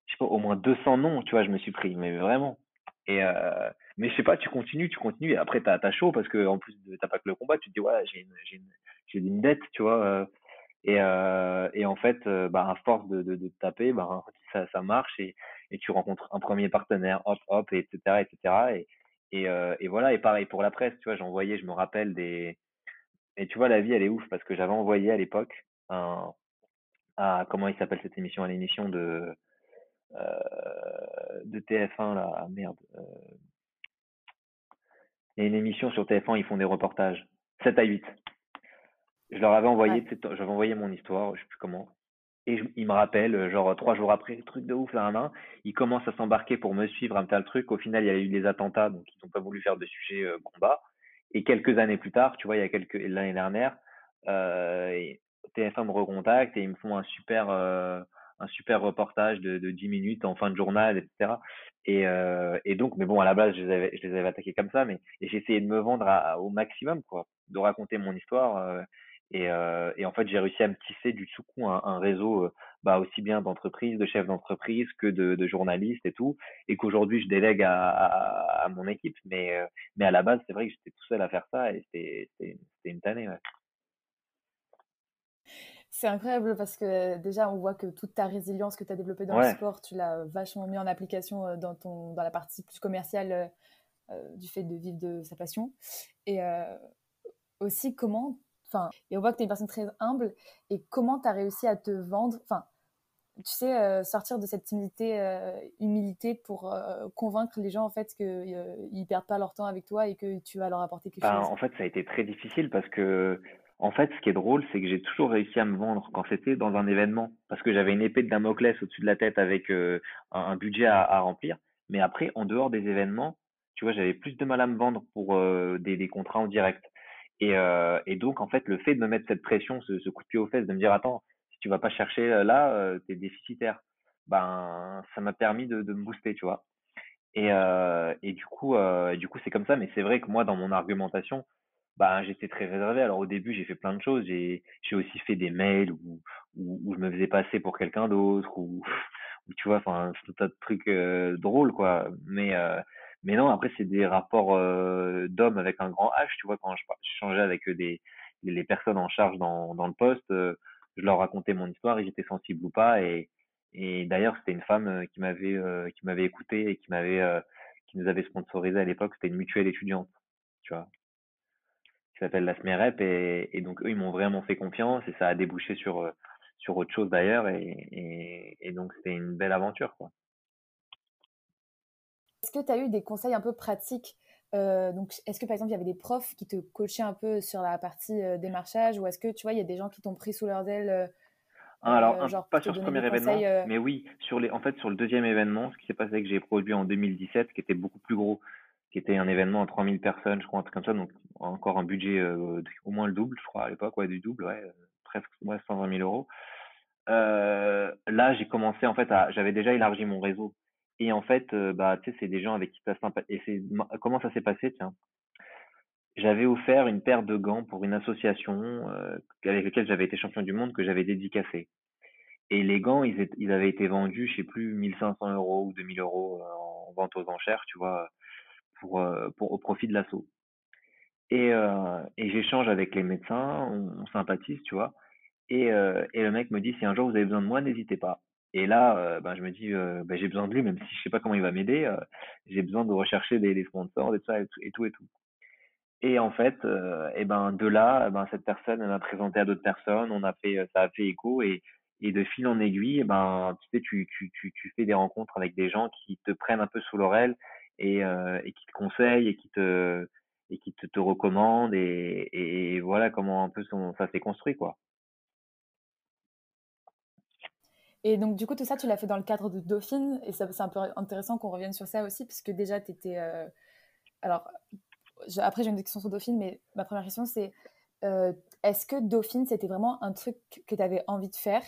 je sais pas, au moins 200 noms, tu vois, je me suis pris, mais vraiment. Et mais je sais pas, tu continues, tu continues, et après, t'as as chaud parce que en plus, t'as pas que le combat, tu te dis, ouais, j'ai une, j'ai une, une dette, tu vois. et, euh, et en fait, bah, à force de, de, de taper, bah, ça, ça marche et, et tu rencontres un premier partenaire, hop, hop, et etc., etc. Et, et, et voilà, et pareil pour la presse, tu vois, j'envoyais, je me rappelle des. Et tu vois, la vie, elle est ouf parce que j'avais envoyé à l'époque un. À, comment il s'appelle cette émission À l'émission de. Euh, de TF1 là, ah, merde. Euh, il y a une émission sur TF1, ils font des reportages. 7 à 8. Je leur avais envoyé, j'avais envoyé mon histoire, je sais plus comment. Et ils me rappellent, genre trois jours après, truc de ouf, là, là, ils commencent à s'embarquer pour me suivre, un tel truc. Au final, il y a eu des attentats, donc ils n'ont pas voulu faire de sujet euh, combat. Et quelques années plus tard, tu vois, il y a quelques l'année dernière, euh, TF1 me recontacte et ils me font un super, euh, un super reportage de, de 10 minutes en fin de journal, etc. Et, euh, donc, mais bon, à la base, je les avais, attaqués comme ça, mais essayé de me vendre au maximum, quoi, de raconter mon histoire. Et, euh, et, en fait, j'ai réussi à me tisser du sous-coup un, un, réseau euh, bah, aussi bien d'entreprises, de chefs d'entreprise que de, de, journalistes et tout, et qu'aujourd'hui je délègue à, à, à, mon équipe. Mais, euh, mais à la base, c'est vrai que j'étais tout seul à faire ça et c'était une tannée. Ouais. C'est incroyable parce que déjà, on voit que toute ta résilience que tu as développée dans le sport, tu l'as vachement mis en application dans, ton, dans la partie plus commerciale euh, du fait de vivre de sa passion. Et aussi, comment. Enfin, et on voit que tu es une personne très humble. Et comment tu as réussi à te vendre Enfin, tu sais, sortir de cette timidité, humilité pour convaincre les gens en fait qu'ils ne perdent pas leur temps avec toi et que tu vas leur apporter quelque ben, chose? En fait, ça a été très difficile parce que en fait, ce qui est drôle, c'est que j'ai toujours réussi à me vendre quand c'était dans un événement, parce que j'avais une épée de Damoclès au-dessus de la tête avec euh, un, budget à, à, remplir. Mais après, en dehors des événements, tu vois, j'avais plus de mal à me vendre pour euh, des, des, contrats en direct. Et, euh, et, donc, en fait, le fait de me mettre cette pression, ce, ce, coup de pied aux fesses, de me dire, attends, si tu vas pas chercher euh, là, euh, t'es déficitaire. Ben, ça m'a permis de, de, me booster, tu vois. Et, et du coup, du coup, c'est comme ça. Mais c'est vrai que moi, dans mon argumentation, bah, j'étais très réservé. Alors au début, j'ai fait plein de choses. J'ai, j'ai aussi fait des mails où, où, où je me faisais passer pour quelqu'un d'autre, ou, tu vois, enfin, tout un tas de trucs euh, drôles, quoi. Mais, euh, mais non, après, c'est des rapports euh, d'hommes avec un grand H, tu vois, quand je, changeais avec des, les personnes en charge dans, dans le poste, je leur racontais mon histoire et j'étais sensible ou pas. Et, et d'ailleurs, c'était une femme qui m'avait, qui m'avait écouté et qui m'avait, qui nous avait sponsorisé à l'époque. C'était une mutuelle étudiante, tu vois qui s'appelle la SMEREP et, et, donc eux ils m'ont vraiment fait confiance et ça a débouché sur euh, sur autre chose d'ailleurs et, et, et, donc c'était une belle aventure quoi. Est-ce que tu as eu des conseils un peu pratiques euh, donc est-ce que par exemple il y avait des profs qui te coachaient un peu sur la partie euh, démarchage ou est-ce que tu vois il y a des gens qui t'ont pris sous leurs ailes euh, alors genre, pas sur ce premier événement mais oui sur les en fait sur le deuxième événement ce qui s'est passé que j'ai produit en 2017 qui était beaucoup plus gros qui était un événement à 3000 personnes, je crois, un truc comme ça, donc encore un budget au moins le double, je crois, à l'époque, ouais, du double, ouais, presque ouais, 120 000 euros. Là, j'ai commencé, en fait, à, j'avais déjà élargi mon réseau. Et en fait, euh, bah, tu sais, c'est des gens avec qui ça sympa. Et c'est, comment ça s'est passé, tiens? J'avais offert une paire de gants pour une association avec laquelle j'avais été champion du monde que j'avais dédicacé. Et les gants, ils, avaient été vendus, je sais plus, 1500 euros ou 2000 euros en vente aux enchères, tu vois pour, euh, pour, au profit de l'assaut. Et, euh, et j'échange avec les médecins, on, on, sympathise, tu vois. Et, euh, et le mec me dit si un jour vous avez besoin de moi, n'hésitez pas. Et là, euh, ben, je me dis, euh, ben, j'ai besoin de lui, même si je sais pas comment il va m'aider. Euh, j'ai besoin de rechercher des, des sponsors, et tout, et tout, et tout, et en fait, et ben de là, ben cette personne m'a présenté à d'autres personnes. On a fait, ça a fait écho et, et de fil en aiguille, ben tu sais, tu, tu, tu, tu fais des rencontres avec des gens qui te prennent un peu sous l'oreille et, et qui te conseille et qui te et qui te, te recommande et, et voilà comment un peu son, ça s'est construit quoi. Et donc, du coup, tout ça, tu l'as fait dans le cadre de Dauphine. Et c'est un peu intéressant qu'on revienne sur ça aussi, puisque déjà, tu étais. Euh... Alors, après, j'ai une question sur Dauphine, mais ma première question, c'est euh, est-ce que Dauphine, c'était vraiment un truc que tu avais envie de faire?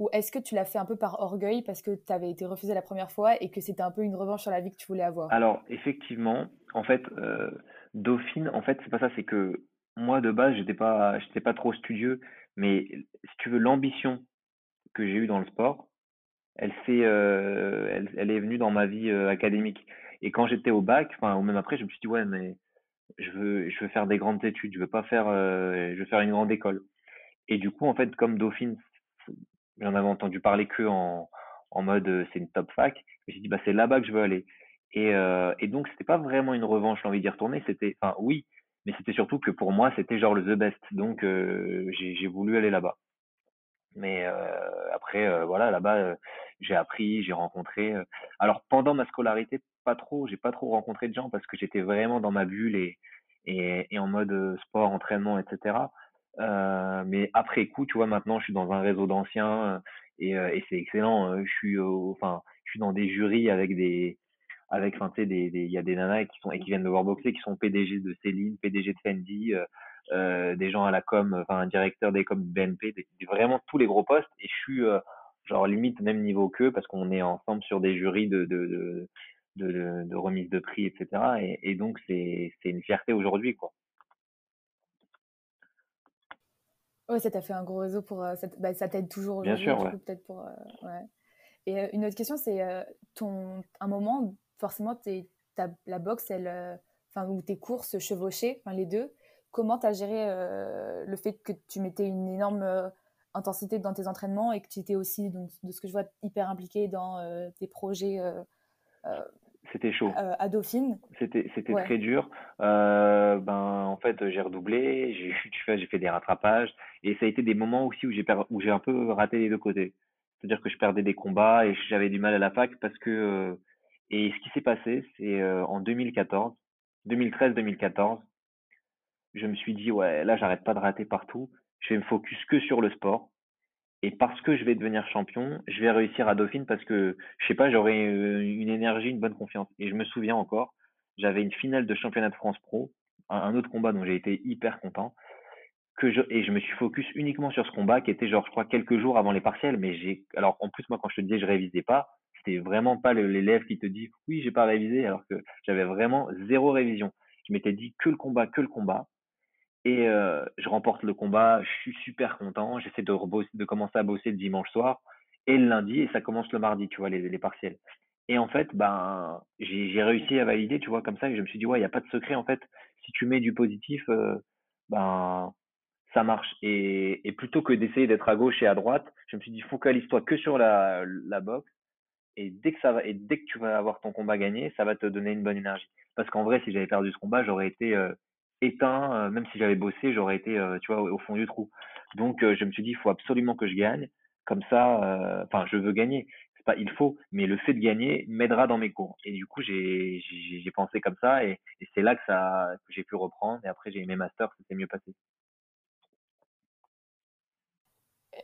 Ou est-ce que tu l'as fait un peu par orgueil parce que tu avais été refusé la première fois et que c'était un peu une revanche sur la vie que tu voulais avoir? Alors, effectivement, en fait, euh, Dauphine, en fait, c'est pas ça, c'est que moi, de base, j'étais pas, j'étais pas trop studieux, mais si tu veux, l'ambition que j'ai eue dans le sport, elle s'est, euh, elle, est venue dans ma vie euh, académique. Et quand j'étais au bac, enfin, ou même après, je me suis dit, ouais, mais je veux, je veux faire des grandes études, je veux pas faire, euh, je veux faire une grande école. Et du coup, en fait, comme Dauphine, j'en avais entendu parler que en, mode c'est une top fac, je me suis dit, bah, c'est là-bas que je veux aller. Et, et donc, c'était pas vraiment une revanche, l'envie d'y retourner, c'était, enfin, oui, mais c'était surtout que pour moi, c'était genre le the best. Donc, j'ai voulu aller là-bas. Mais euh, après, euh, voilà, là-bas, euh, j'ai appris, j'ai rencontré. Alors, pendant ma scolarité, pas trop, j'ai pas trop rencontré de gens parce que j'étais vraiment dans ma bulle et, et, en mode sport, entraînement, etc. Mais après coup, tu vois, maintenant, je suis dans un réseau d'anciens et, et c'est excellent. euh, Je suis, enfin, je suis dans des jurys avec des, avec, enfin, tu sais, il y a des nanas qui sont et qui viennent de voir boxer, qui sont PDG de Céline, PDG de Fendi, euh, des gens à la com, enfin, un directeur des com de BNP, des, vraiment tous les gros postes. Et je suis, euh, genre, limite même niveau qu'eux parce qu'on est ensemble sur des jurys de, de, de, de, de, de remise de prix, etc. Et, et donc, c'est, une fierté aujourd'hui, quoi. Ouais, ça t'a fait un gros réseau pour. euh, ça bah, ça t'aide toujours Bien aujourd'hui, sûr, ouais. peut-être pour. euh, ouais. Et une autre question, c'est ton. Un moment, forcément, t'es, la boxe, elle. Enfin, ou tes courses chevauchées, enfin, les deux. Comment t'as géré euh, le fait que tu mettais une énorme euh, intensité dans tes entraînements et que tu étais aussi, donc, de ce que je vois, hyper impliqué dans euh, tes projets euh, C'était chaud. euh, à Dauphine? C'était, c'était Ouais. très dur. Euh, ben, en fait, j'ai redoublé, j'ai, tu fais, j'ai fait des rattrapages, et ça a été des moments aussi où j'ai où j'ai un peu raté les deux côtés. C'est-à-dire que je perdais des combats et j'avais du mal à la fac parce que, euh, et ce qui s'est passé, c'est en 2014, 2013-2014, je me suis dit, ouais, là, j'arrête pas de rater partout, je vais me focus que sur le sport. Et parce que je vais devenir champion, je vais réussir à Dauphine parce que, je sais pas, j'aurai euh, une énergie, une bonne confiance. Et je me souviens encore, j'avais une finale de championnat de France pro, un, autre combat dont j'ai été hyper content, que je, et je me suis focus uniquement sur ce combat qui était genre, je crois, quelques jours avant les partiels. Mais j'ai, alors en plus, moi, quand je te disais je révisais pas, c'était vraiment pas l'élève qui te dit oui, j'ai pas révisé, alors que j'avais vraiment zéro révision. Je m'étais dit que le combat, que le combat. Et euh, je remporte le combat, je suis super content. J'essaie de, commencer à bosser le dimanche soir et le lundi, et ça commence le mardi, tu vois, les, les partiels. Et en fait, ben, j'ai réussi à valider, tu vois, comme ça, et je me suis dit, ouais, il n'y a pas de secret, en fait. Si tu mets du positif, euh, ben, ça marche. Et, et plutôt que d'essayer d'être à gauche et à droite, je me suis dit, focalise-toi que sur la, la boxe, et dès que ça va, et dès que tu vas avoir ton combat gagné, ça va te donner une bonne énergie. Parce qu'en vrai, si j'avais perdu ce combat, j'aurais été euh, éteint, euh, même si j'avais bossé, j'aurais été, euh, tu vois, au, fond du trou. Donc, euh, je me suis dit, il faut absolument que je gagne. Comme ça, enfin, je veux gagner. C'est pas il faut, mais le fait de gagner m'aidera dans mes cours. Et du coup, j'ai pensé comme ça, et, c'est là que ça j'ai pu reprendre. Et après, j'ai eu mes masters, c'était mieux passé.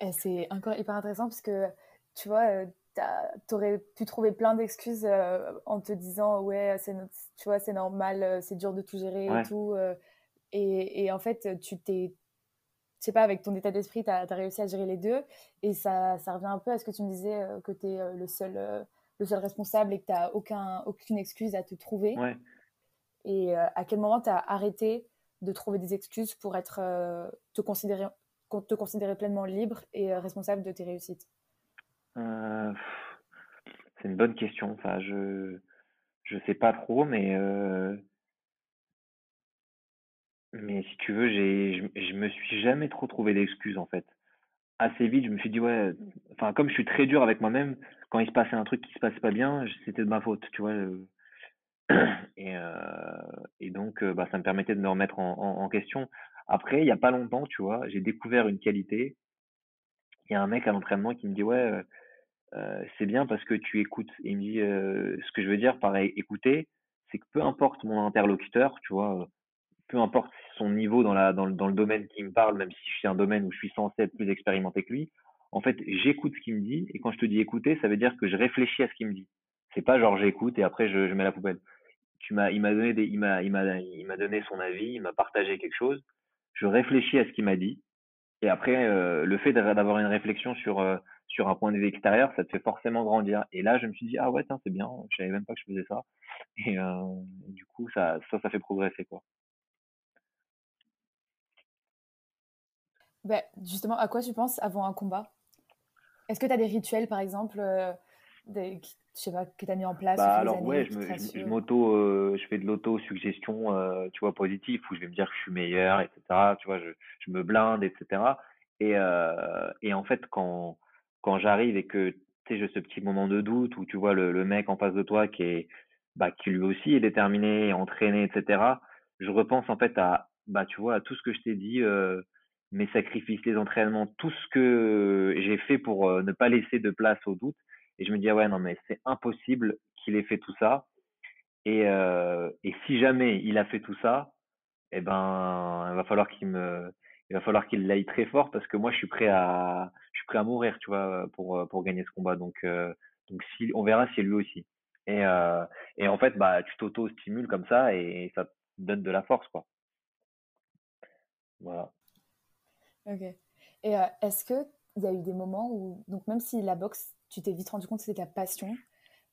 Et c'est encore hyper intéressant parce que, tu vois, t'aurais pu trouver plein d'excuses euh, en te disant, ouais, c'est tu vois, c'est normal, euh, c'est dur de tout gérer et tout. euh, et, et en fait, tu t'es, je sais pas, avec ton état d'esprit, tu as, réussi à gérer les deux. Et ça, ça revient un peu à ce que tu me disais, euh, que tu es le seul, le seul responsable et que tu n'as aucun, aucune excuse à te trouver. Ouais. Et à quel moment tu as arrêté de trouver des excuses pour être, te, considérer, te considérer pleinement libre et responsable de tes réussites? Euh, c'est une bonne question. Enfin, je je sais pas trop, mais euh, mais si tu veux, j'ai je, me suis jamais trop trouvé d'excuses en fait. Assez vite, je me suis dit ouais, enfin comme je suis très dur avec moi-même, quand il se passait un truc qui se passait pas bien, c'était de ma faute, tu vois. euh. Et donc bah ça me permettait de me remettre en, question. Après, il y a pas longtemps, tu vois, j'ai découvert une qualité. Il y a un mec à l'entraînement qui me dit ouais. C'est bien parce que tu écoutes. Et il me dit, euh, ce que je veux dire par écouter, c'est que peu importe mon interlocuteur, tu vois, peu importe son niveau dans la, dans le, dans le domaine qui me parle, même si je suis un domaine où je suis censé être plus expérimenté que lui, en fait, j'écoute ce qu'il me dit. Et quand je te dis écouter, ça veut dire que je réfléchis à ce qu'il me dit. C'est pas genre j'écoute et après je, je mets la poubelle. Tu m'as, il m'a donné des, il m'a, il m'a, il m'a donné son avis, il m'a partagé quelque chose. Je réfléchis à ce qu'il m'a dit Et après, euh, le fait d'avoir une réflexion sur, euh, sur un point de vue extérieur, ça te fait forcément grandir. Et là, je me suis dit, ah ouais, c'est bien, je savais même pas que je faisais ça. Et euh, du coup, ça, ça, fait progresser, quoi. Bah, justement, à quoi tu penses avant un combat? Est-ce que tu as des rituels, par exemple, je sais pas, que tu as mis en place bah, alors ouais, je, je, m'auto, euh, je fais de l'auto-suggestion, euh, tu vois, positive, où je vais me dire que je suis meilleur, etc. Tu vois, je, je me blinde, etc. Et, euh, et en fait, quand, quand j'arrive et que, tu sais, j'ai ce petit moment de doute où tu vois le, le mec en face de toi qui est, bah, qui lui aussi est déterminé, entraîné, etc. Je repense en fait à, bah, tu vois, à tout ce que je t'ai dit, mes sacrifices, les entraînements, tout ce que j'ai fait pour ne pas laisser de place au doute. Et je me dis, ah ouais, non, mais c'est impossible qu'il ait fait tout ça. Et, euh, et si jamais il a fait tout ça, eh ben, il va falloir qu'il me, il va falloir qu'il l'aille très fort parce que moi, je suis prêt à, je suis prêt à mourir, tu vois, pour, pour gagner ce combat. Donc, euh, donc si, on verra si lui aussi. Et, euh, et en fait, bah, tu t'auto-stimules comme ça et ça te donne de la force, quoi. Voilà. Ok. Et est-ce que il y a eu des moments où, donc même si la boxe tu t'es vite rendu compte que c'était ta passion.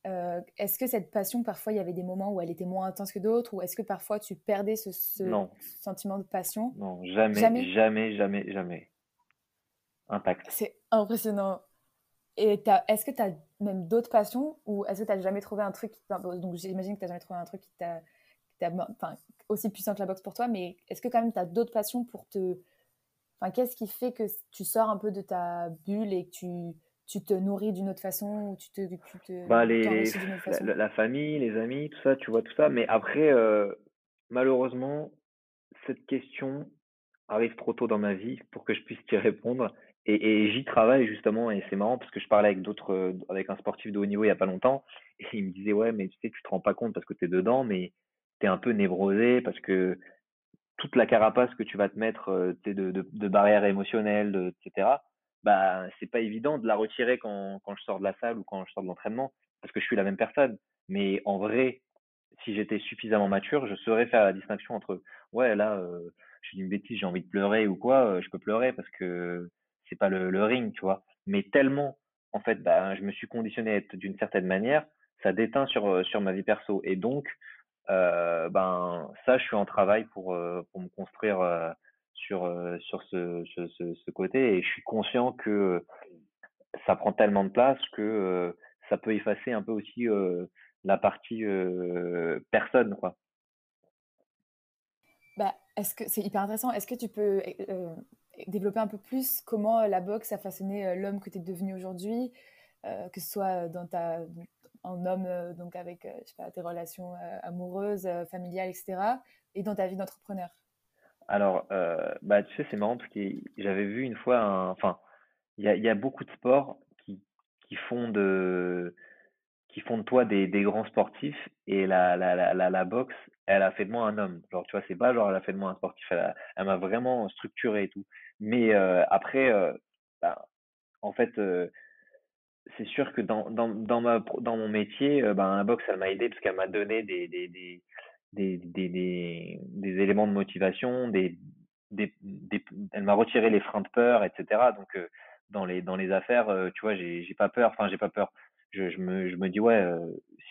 Euh, est-ce que cette passion, parfois, il y avait des moments où elle était moins intense que d'autres Ou est-ce que parfois tu perdais ce, sentiment de passion? Non, jamais, jamais, jamais, jamais, jamais. Intact. C'est impressionnant. Et est-ce que tu as même d'autres passions Ou est-ce que tu n'as jamais trouvé un truc Donc j'imagine que tu n'as jamais trouvé un truc qui t'a aussi puissant que la boxe pour toi, mais est-ce que quand même tu as d'autres passions pour te. Enfin, qu'est-ce qui fait que tu sors un peu de ta bulle et que tu tu te nourris d'une autre façon ou tu te, tu te bah, les, la, la, famille, les amis, tout ça, tu vois tout ça. Mais après, euh, malheureusement, cette question arrive trop tôt dans ma vie pour que je puisse t'y répondre. Et, et j'y travaille justement, et c'est marrant parce que je parlais avec d'autres, euh, avec un sportif de haut niveau il y a pas longtemps, et il me disait ouais, mais tu sais, tu te rends pas compte parce que tu es dedans, mais tu es un peu névrosé parce que toute la carapace que tu vas te mettre, euh, de, de, de barrières émotionnelles, de, etc bah c'est pas évident de la retirer quand, quand je sors de la salle ou quand je sors de l'entraînement parce que je suis la même personne. Mais en vrai, si j'étais suffisamment mature, je saurais faire la distinction entre ouais là euh, je dis une bêtise, j'ai envie de pleurer ou quoi, euh, je peux pleurer parce que c'est pas le, le, ring, tu vois. Mais tellement en fait, bah, je me suis conditionné à être d'une certaine manière, ça déteint sur euh, sur ma vie perso et donc euh, ben ça je suis en travail pour euh, pour me construire sur, euh, sur ce, ce, côté et je suis conscient que ça prend tellement de place que ça peut effacer un peu aussi la partie personne quoi. Bah, est-ce que c'est hyper intéressant Est-ce que tu peux développer un peu plus comment la boxe a façonné l'homme que tu es devenu aujourd'hui, que ce soit dans ta en homme donc avec je sais pas, tes relations amoureuses, familiales, etc., et dans ta vie d'entrepreneur? Alors, euh, bah, tu sais, c'est marrant parce que j'avais vu une fois un, enfin, il y a, beaucoup de sports qui, font de, qui font de toi des, grands sportifs et la, la, la, la, boxe, elle a fait de moi un homme. Genre, tu vois, c'est pas genre elle a fait de moi un sportif, elle, m'a vraiment structuré et tout. Mais euh, après, euh, bah, en fait, euh, c'est sûr que dans, dans, dans, ma, dans mon métier, euh, bah, la boxe, elle m'a aidé parce qu'elle m'a donné des, des, des des, des, éléments de motivation, des, des, des elle m'a retiré les freins de peur, etc. Donc euh, dans les dans les affaires, euh, tu vois, j'ai j'ai pas peur. Enfin, j'ai pas peur. Je, je me je me dis ouais, euh,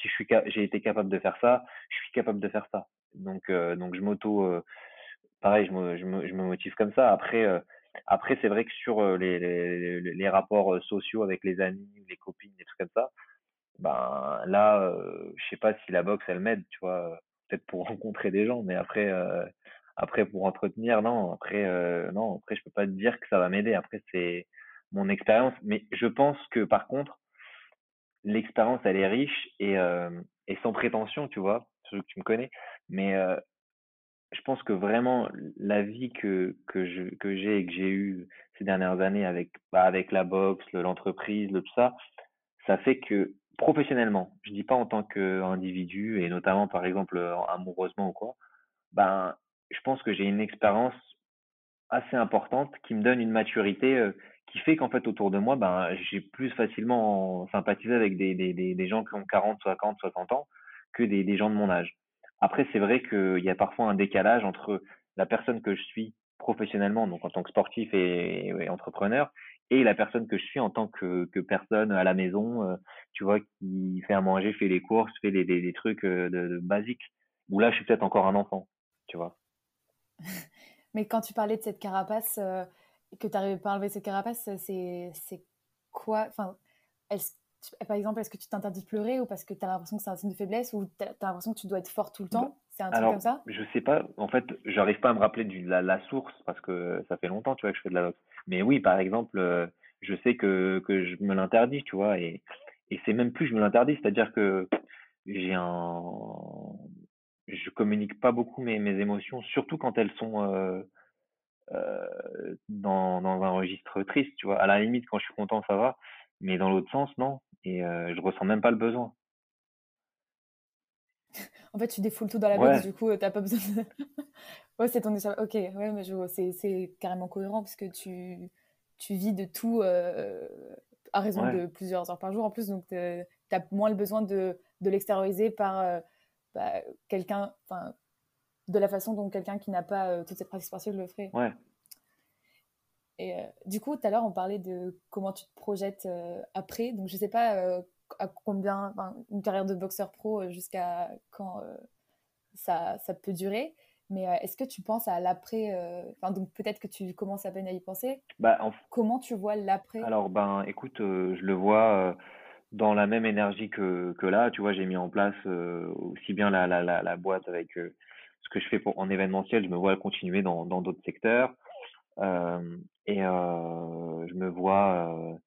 si je suis j'ai été capable de faire ça, je suis capable de faire ça. Donc donc je m'auto pareil, je me, je me je me motive comme ça. Après après c'est vrai que sur les, les les rapports sociaux avec les amis, les copines, des trucs comme ça, ben là je sais pas si la boxe elle m'aide, tu vois peut-être pour rencontrer des gens, mais après, euh, après pour entretenir, non. Après, euh, non. Après, je peux pas te dire que ça va m'aider. Après, c'est mon expérience. Mais je pense que par contre, l'expérience, elle est riche et, euh, et sans prétention, tu vois, que tu me connais. Mais euh, je pense que vraiment la vie que que j'ai et que j'ai eu ces dernières années avec bah, avec la boxe, l'entreprise, le tout ça, ça fait que professionnellement, je dis pas en tant qu'individu et notamment par exemple euh, amoureusement ou quoi, ben je pense que j'ai une expérience assez importante qui me donne une maturité euh, qui fait qu'en fait autour de moi, ben j'ai plus facilement sympathisé avec des, des, des, gens qui ont 40, 50, 60 ans que des gens de mon âge. Après, c'est vrai qu'il y a parfois un décalage entre la personne que je suis professionnellement, donc en tant que sportif et, entrepreneur, et la personne que je suis en tant que, personne à la maison, tu vois, qui fait à manger, fait les courses, fait des, trucs de, basiques, où là, je suis peut-être encore un enfant, tu vois. Mais quand tu parlais de cette carapace, que tu n'arrivais pas à enlever cette carapace, c'est quoi Enfin, par exemple, est-ce que tu t'interdis de pleurer ou parce que tu as l'impression que c'est un signe de faiblesse ou tu as, l'impression que tu dois être fort tout le temps? C'est un truc comme ça? Je sais pas. En fait, j'arrive pas à me rappeler de la, source parce que ça fait longtemps tu vois, que je fais de la boxe. Mais oui, par exemple, euh, je sais que, que je me l'interdis, tu vois, et, et c'est même plus je me l'interdis, c'est-à-dire que j'ai un. Je communique pas beaucoup mes, mes émotions, surtout quand elles sont. Euh, euh, dans, dans un registre triste, tu vois. À la limite, quand je suis content, ça va, mais dans l'autre sens, non. Et euh, je ressens même pas le besoin. En fait, tu défoules tout dans la boxe, du coup, t'as pas besoin de. ouais, c'est ton Ok, ouais, mais c'est carrément cohérent parce que tu, tu vis de tout euh, à raison de plusieurs heures par jour en plus, donc tu as moins le besoin de, de l'extérioriser par euh, bah, quelqu'un, enfin, de la façon dont quelqu'un qui n'a pas toute cette pratique sportive le ferait. Ouais. Et du coup, tout à l'heure, on parlait de comment tu te projettes après. Donc, je sais pas à combien, une carrière de boxeur pro jusqu'à quand ça, ça, peut durer. Mais est-ce que tu penses à l'après Enfin, donc peut-être que tu commences à peine à y penser. Bah, Comment tu vois l'après? Alors, ben, écoute, je le vois dans la même énergie que, que là. Tu vois, j'ai mis en place aussi bien la, la, la, la boîte avec ce que je fais pour, en événementiel. Je me vois continuer dans d'autres secteurs et je me vois.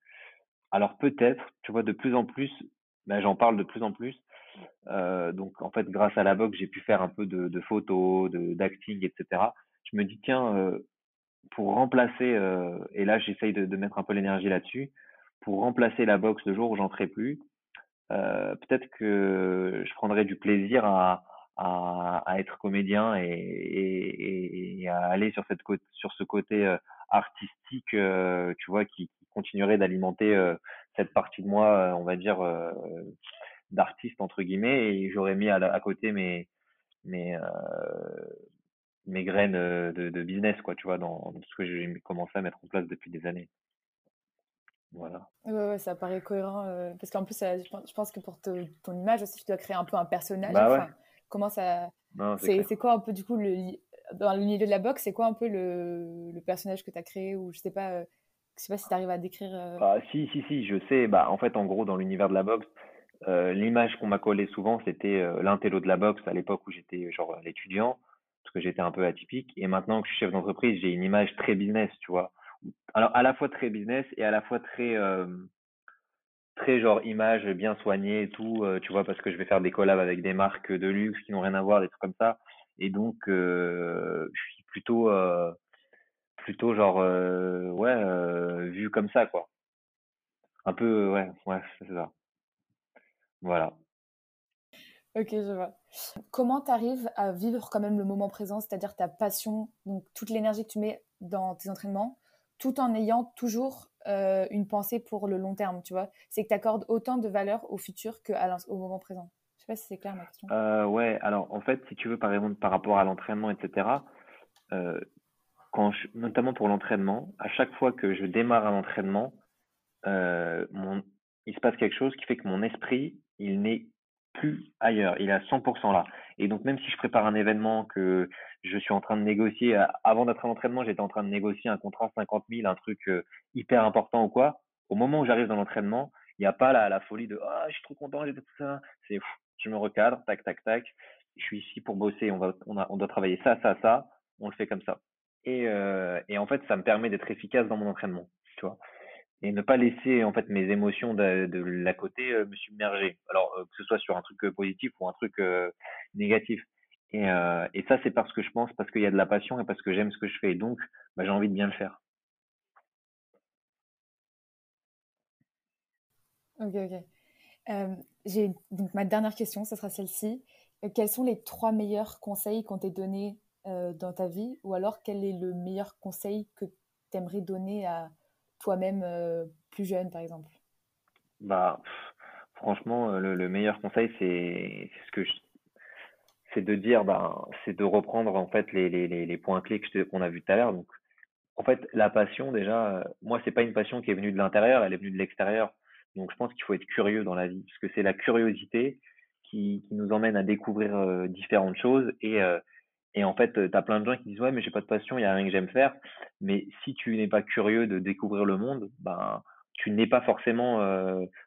alors peut-être, tu vois, de plus en plus, ben, j'en parle de plus en plus. donc en fait, grâce à la boxe, j'ai pu faire un peu de, de photos, d'acting, etc. Je me dis tiens, pour remplacer, et là j'essaye de, mettre un peu l'énergie là-dessus, pour remplacer la boxe le jour où j'en ferai plus, peut-être que je prendrai du plaisir à, à, être comédien et, et, à aller sur, cette sur ce côté artistique, euh, tu vois, qui, qui continuerait d'alimenter euh, cette partie de moi, on va dire, d'artiste, entre guillemets, et j'aurais mis à, à, côté mes, mes, mes graines de, de, business, quoi, tu vois, dans, dans ce que j'ai commencé à mettre en place depuis des années. Voilà. Ouais, ouais, ça paraît cohérent. parce qu'en plus, je pense que pour ton image aussi, tu dois créer un peu un personnage. Bah ouais. Comment ça. C'est quoi un peu, du coup, le, dans le milieu de la boxe, c'est quoi un peu le, personnage que tu as créé Ou je sais pas, euh, je sais pas si tu arrives à décrire. Euh ah, si, si, si, je sais. Bah, en fait, en gros, dans l'univers de la boxe, euh, l'image qu'on m'a collée souvent, c'était l'intello de la boxe à l'époque où j'étais genre l'étudiant, parce que j'étais un peu atypique. Et maintenant que je suis chef d'entreprise, j'ai une image très business, tu vois. Alors, à la fois très business et à la fois très très genre image bien soignée et tout, tu vois, parce que je vais faire des collabs avec des marques de luxe qui n'ont rien à voir, des trucs comme ça. Et donc, euh, je suis plutôt, euh, plutôt genre, ouais, vu comme ça, quoi. Un peu, ouais, ouais, c'est ça. Voilà. Ok, je vois. Comment tu arrives à vivre quand même le moment présent, c'est-à-dire ta passion, donc toute l'énergie que tu mets dans tes entraînements, tout en ayant toujours euh, une pensée pour le long terme, tu vois? C'est que tu accordes autant de valeur au futur qu'au moment présent. Sais si c'est clair ma question. Euh, ouais, alors en fait, si tu veux, par exemple, par rapport à l'entraînement, etc., euh, quand notamment pour l'entraînement, à chaque fois que je démarre un entraînement, mon, il se passe quelque chose qui fait que mon esprit, il n'est plus ailleurs, il est à 100% là. Et donc même si je prépare un événement que je suis en train de négocier, euh, avant d'être à l'entraînement, j'étais en train de négocier un contrat 50 000, un truc euh, hyper important ou quoi, au moment où j'arrive dans l'entraînement, il n'y a pas la, folie de ah je suis trop content, j'ai tout ça. C'est je me recadre, tac tac tac. Je suis ici pour bosser, on va on, a, on doit travailler ça ça ça, on le fait comme ça. Et, euh, en fait ça me permet d'être efficace dans mon entraînement, tu vois et ne pas laisser en fait mes émotions de, la côté euh, me submerger. Alors euh, que ce soit sur un truc positif ou un truc négatif. Et, ça c'est parce que je pense, parce qu'il y a de la passion et parce que j'aime ce que je fais. Donc bah, j'ai envie de bien le faire. Ok ok. J'ai donc ma dernière question, ce sera celle-ci. quels sont les trois meilleurs conseils qu'on t'ait donnés dans ta vie, ou alors quel est le meilleur conseil que tu aimerais donner à toi-même euh, plus jeune, par exemple? Bah, franchement, euh, le, meilleur conseil, c'est ce que c'est de dire, ben, c'est de reprendre en fait les, points clés qu'on a vus tout à l'heure. Donc, en fait, la passion, déjà, euh, moi, c'est pas une passion qui est venue de l'intérieur, elle est venue de l'extérieur. Donc, je pense qu'il faut être curieux dans la vie, parce que c'est la curiosité qui, qui, nous emmène à découvrir euh, différentes choses. Et, euh, et en fait, tu as plein de gens qui disent, ouais, mais j'ai pas de passion, il y a rien que j'aime faire. Mais si tu n'es pas curieux de découvrir le monde, ben, tu n'es pas forcément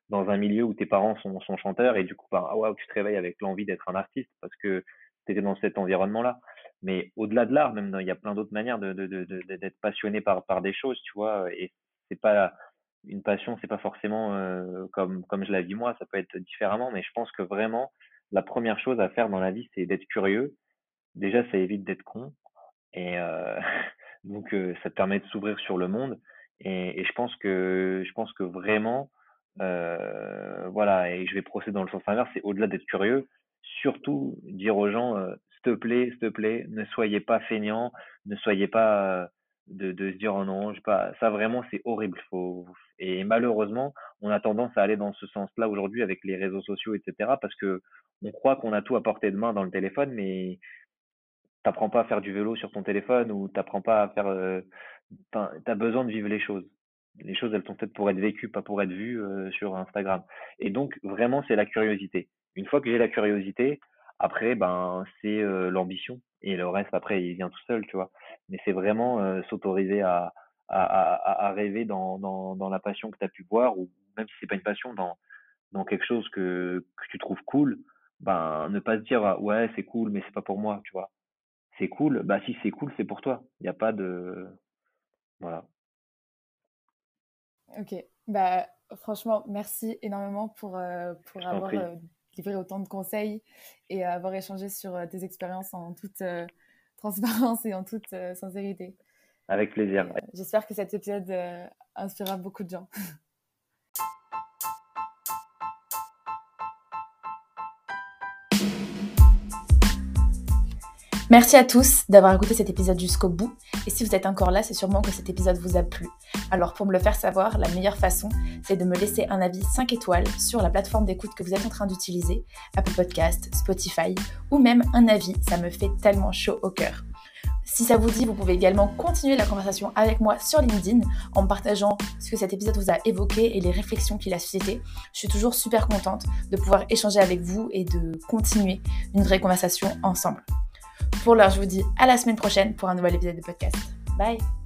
dans un milieu où tes parents sont, sont chanteurs et du coup, ben, ah, tu te réveilles avec l'envie d'être un artiste parce que tu étais dans cet environnement-là. Mais au-delà de l'art, même il y a plein d'autres manières de, de, de, d'être passionné par, par des choses, tu vois. Et c'est pas une passion, c'est pas forcément euh, comme, comme je la vis moi, ça peut être différemment. Mais je pense que vraiment, la première chose à faire dans la vie, c'est d'être curieux. Déjà, ça évite d'être con. Et euh, donc, euh, ça te permet de s'ouvrir sur le monde. Et, et, je pense que je pense que vraiment, voilà, et je vais procéder dans le sens inverse, c'est au-delà d'être curieux, surtout dire aux gens, s'il te plaît, s'il te plaît, ne soyez pas feignants, ne soyez pas de, de se dire oh non, je pas, ça vraiment c'est horrible. Faut, et malheureusement, on a tendance à aller dans ce sens-là aujourd'hui avec les réseaux sociaux, etc. Parce que on croit qu'on a tout à portée de main dans le téléphone, mais t'apprends pas à faire du vélo sur ton téléphone ou t'apprends pas à faire, euh, t'as besoin de vivre les choses. Les choses, elles sont peut-être pour être vécues, pas pour être vues euh, sur Instagram. Et donc, vraiment, c'est la curiosité. Une fois que j'ai la curiosité, après, ben, c'est euh, l'ambition. Et le reste, après, il vient tout seul, tu vois. Mais c'est vraiment euh, s'autoriser à, à, à, à, rêver dans, dans, dans la passion que tu as pu voir, ou même si c'est pas une passion, dans, dans quelque chose que, que tu trouves cool, ben, ne pas se dire, ah, ouais, c'est cool, mais c'est pas pour moi, tu vois. C'est cool, bah si c'est cool, c'est pour toi. Il n'y a pas de. Voilà. Ok, bah franchement, merci énormément pour, euh, pour avoir euh, livré autant de conseils et avoir échangé sur euh, tes expériences en toute transparence et en toute sincérité. Avec plaisir. J'espère que cet épisode inspirera beaucoup de gens. Merci à tous d'avoir écouté cet épisode jusqu'au bout. Et si vous êtes encore là, c'est sûrement que cet épisode vous a plu. Alors pour me le faire savoir, la meilleure façon, c'est de me laisser un avis 5 étoiles sur la plateforme d'écoute que vous êtes en train d'utiliser, Apple Podcast, Spotify, ou même un avis, ça me fait tellement chaud au cœur. Si ça vous dit, vous pouvez également continuer la conversation avec moi sur LinkedIn en partageant ce que cet épisode vous a évoqué et les réflexions qu'il a suscité. Je suis toujours super contente de pouvoir échanger avec vous et de continuer une vraie conversation ensemble. Pour l'heure, je vous dis à la semaine prochaine pour un nouvel épisode de podcast. Bye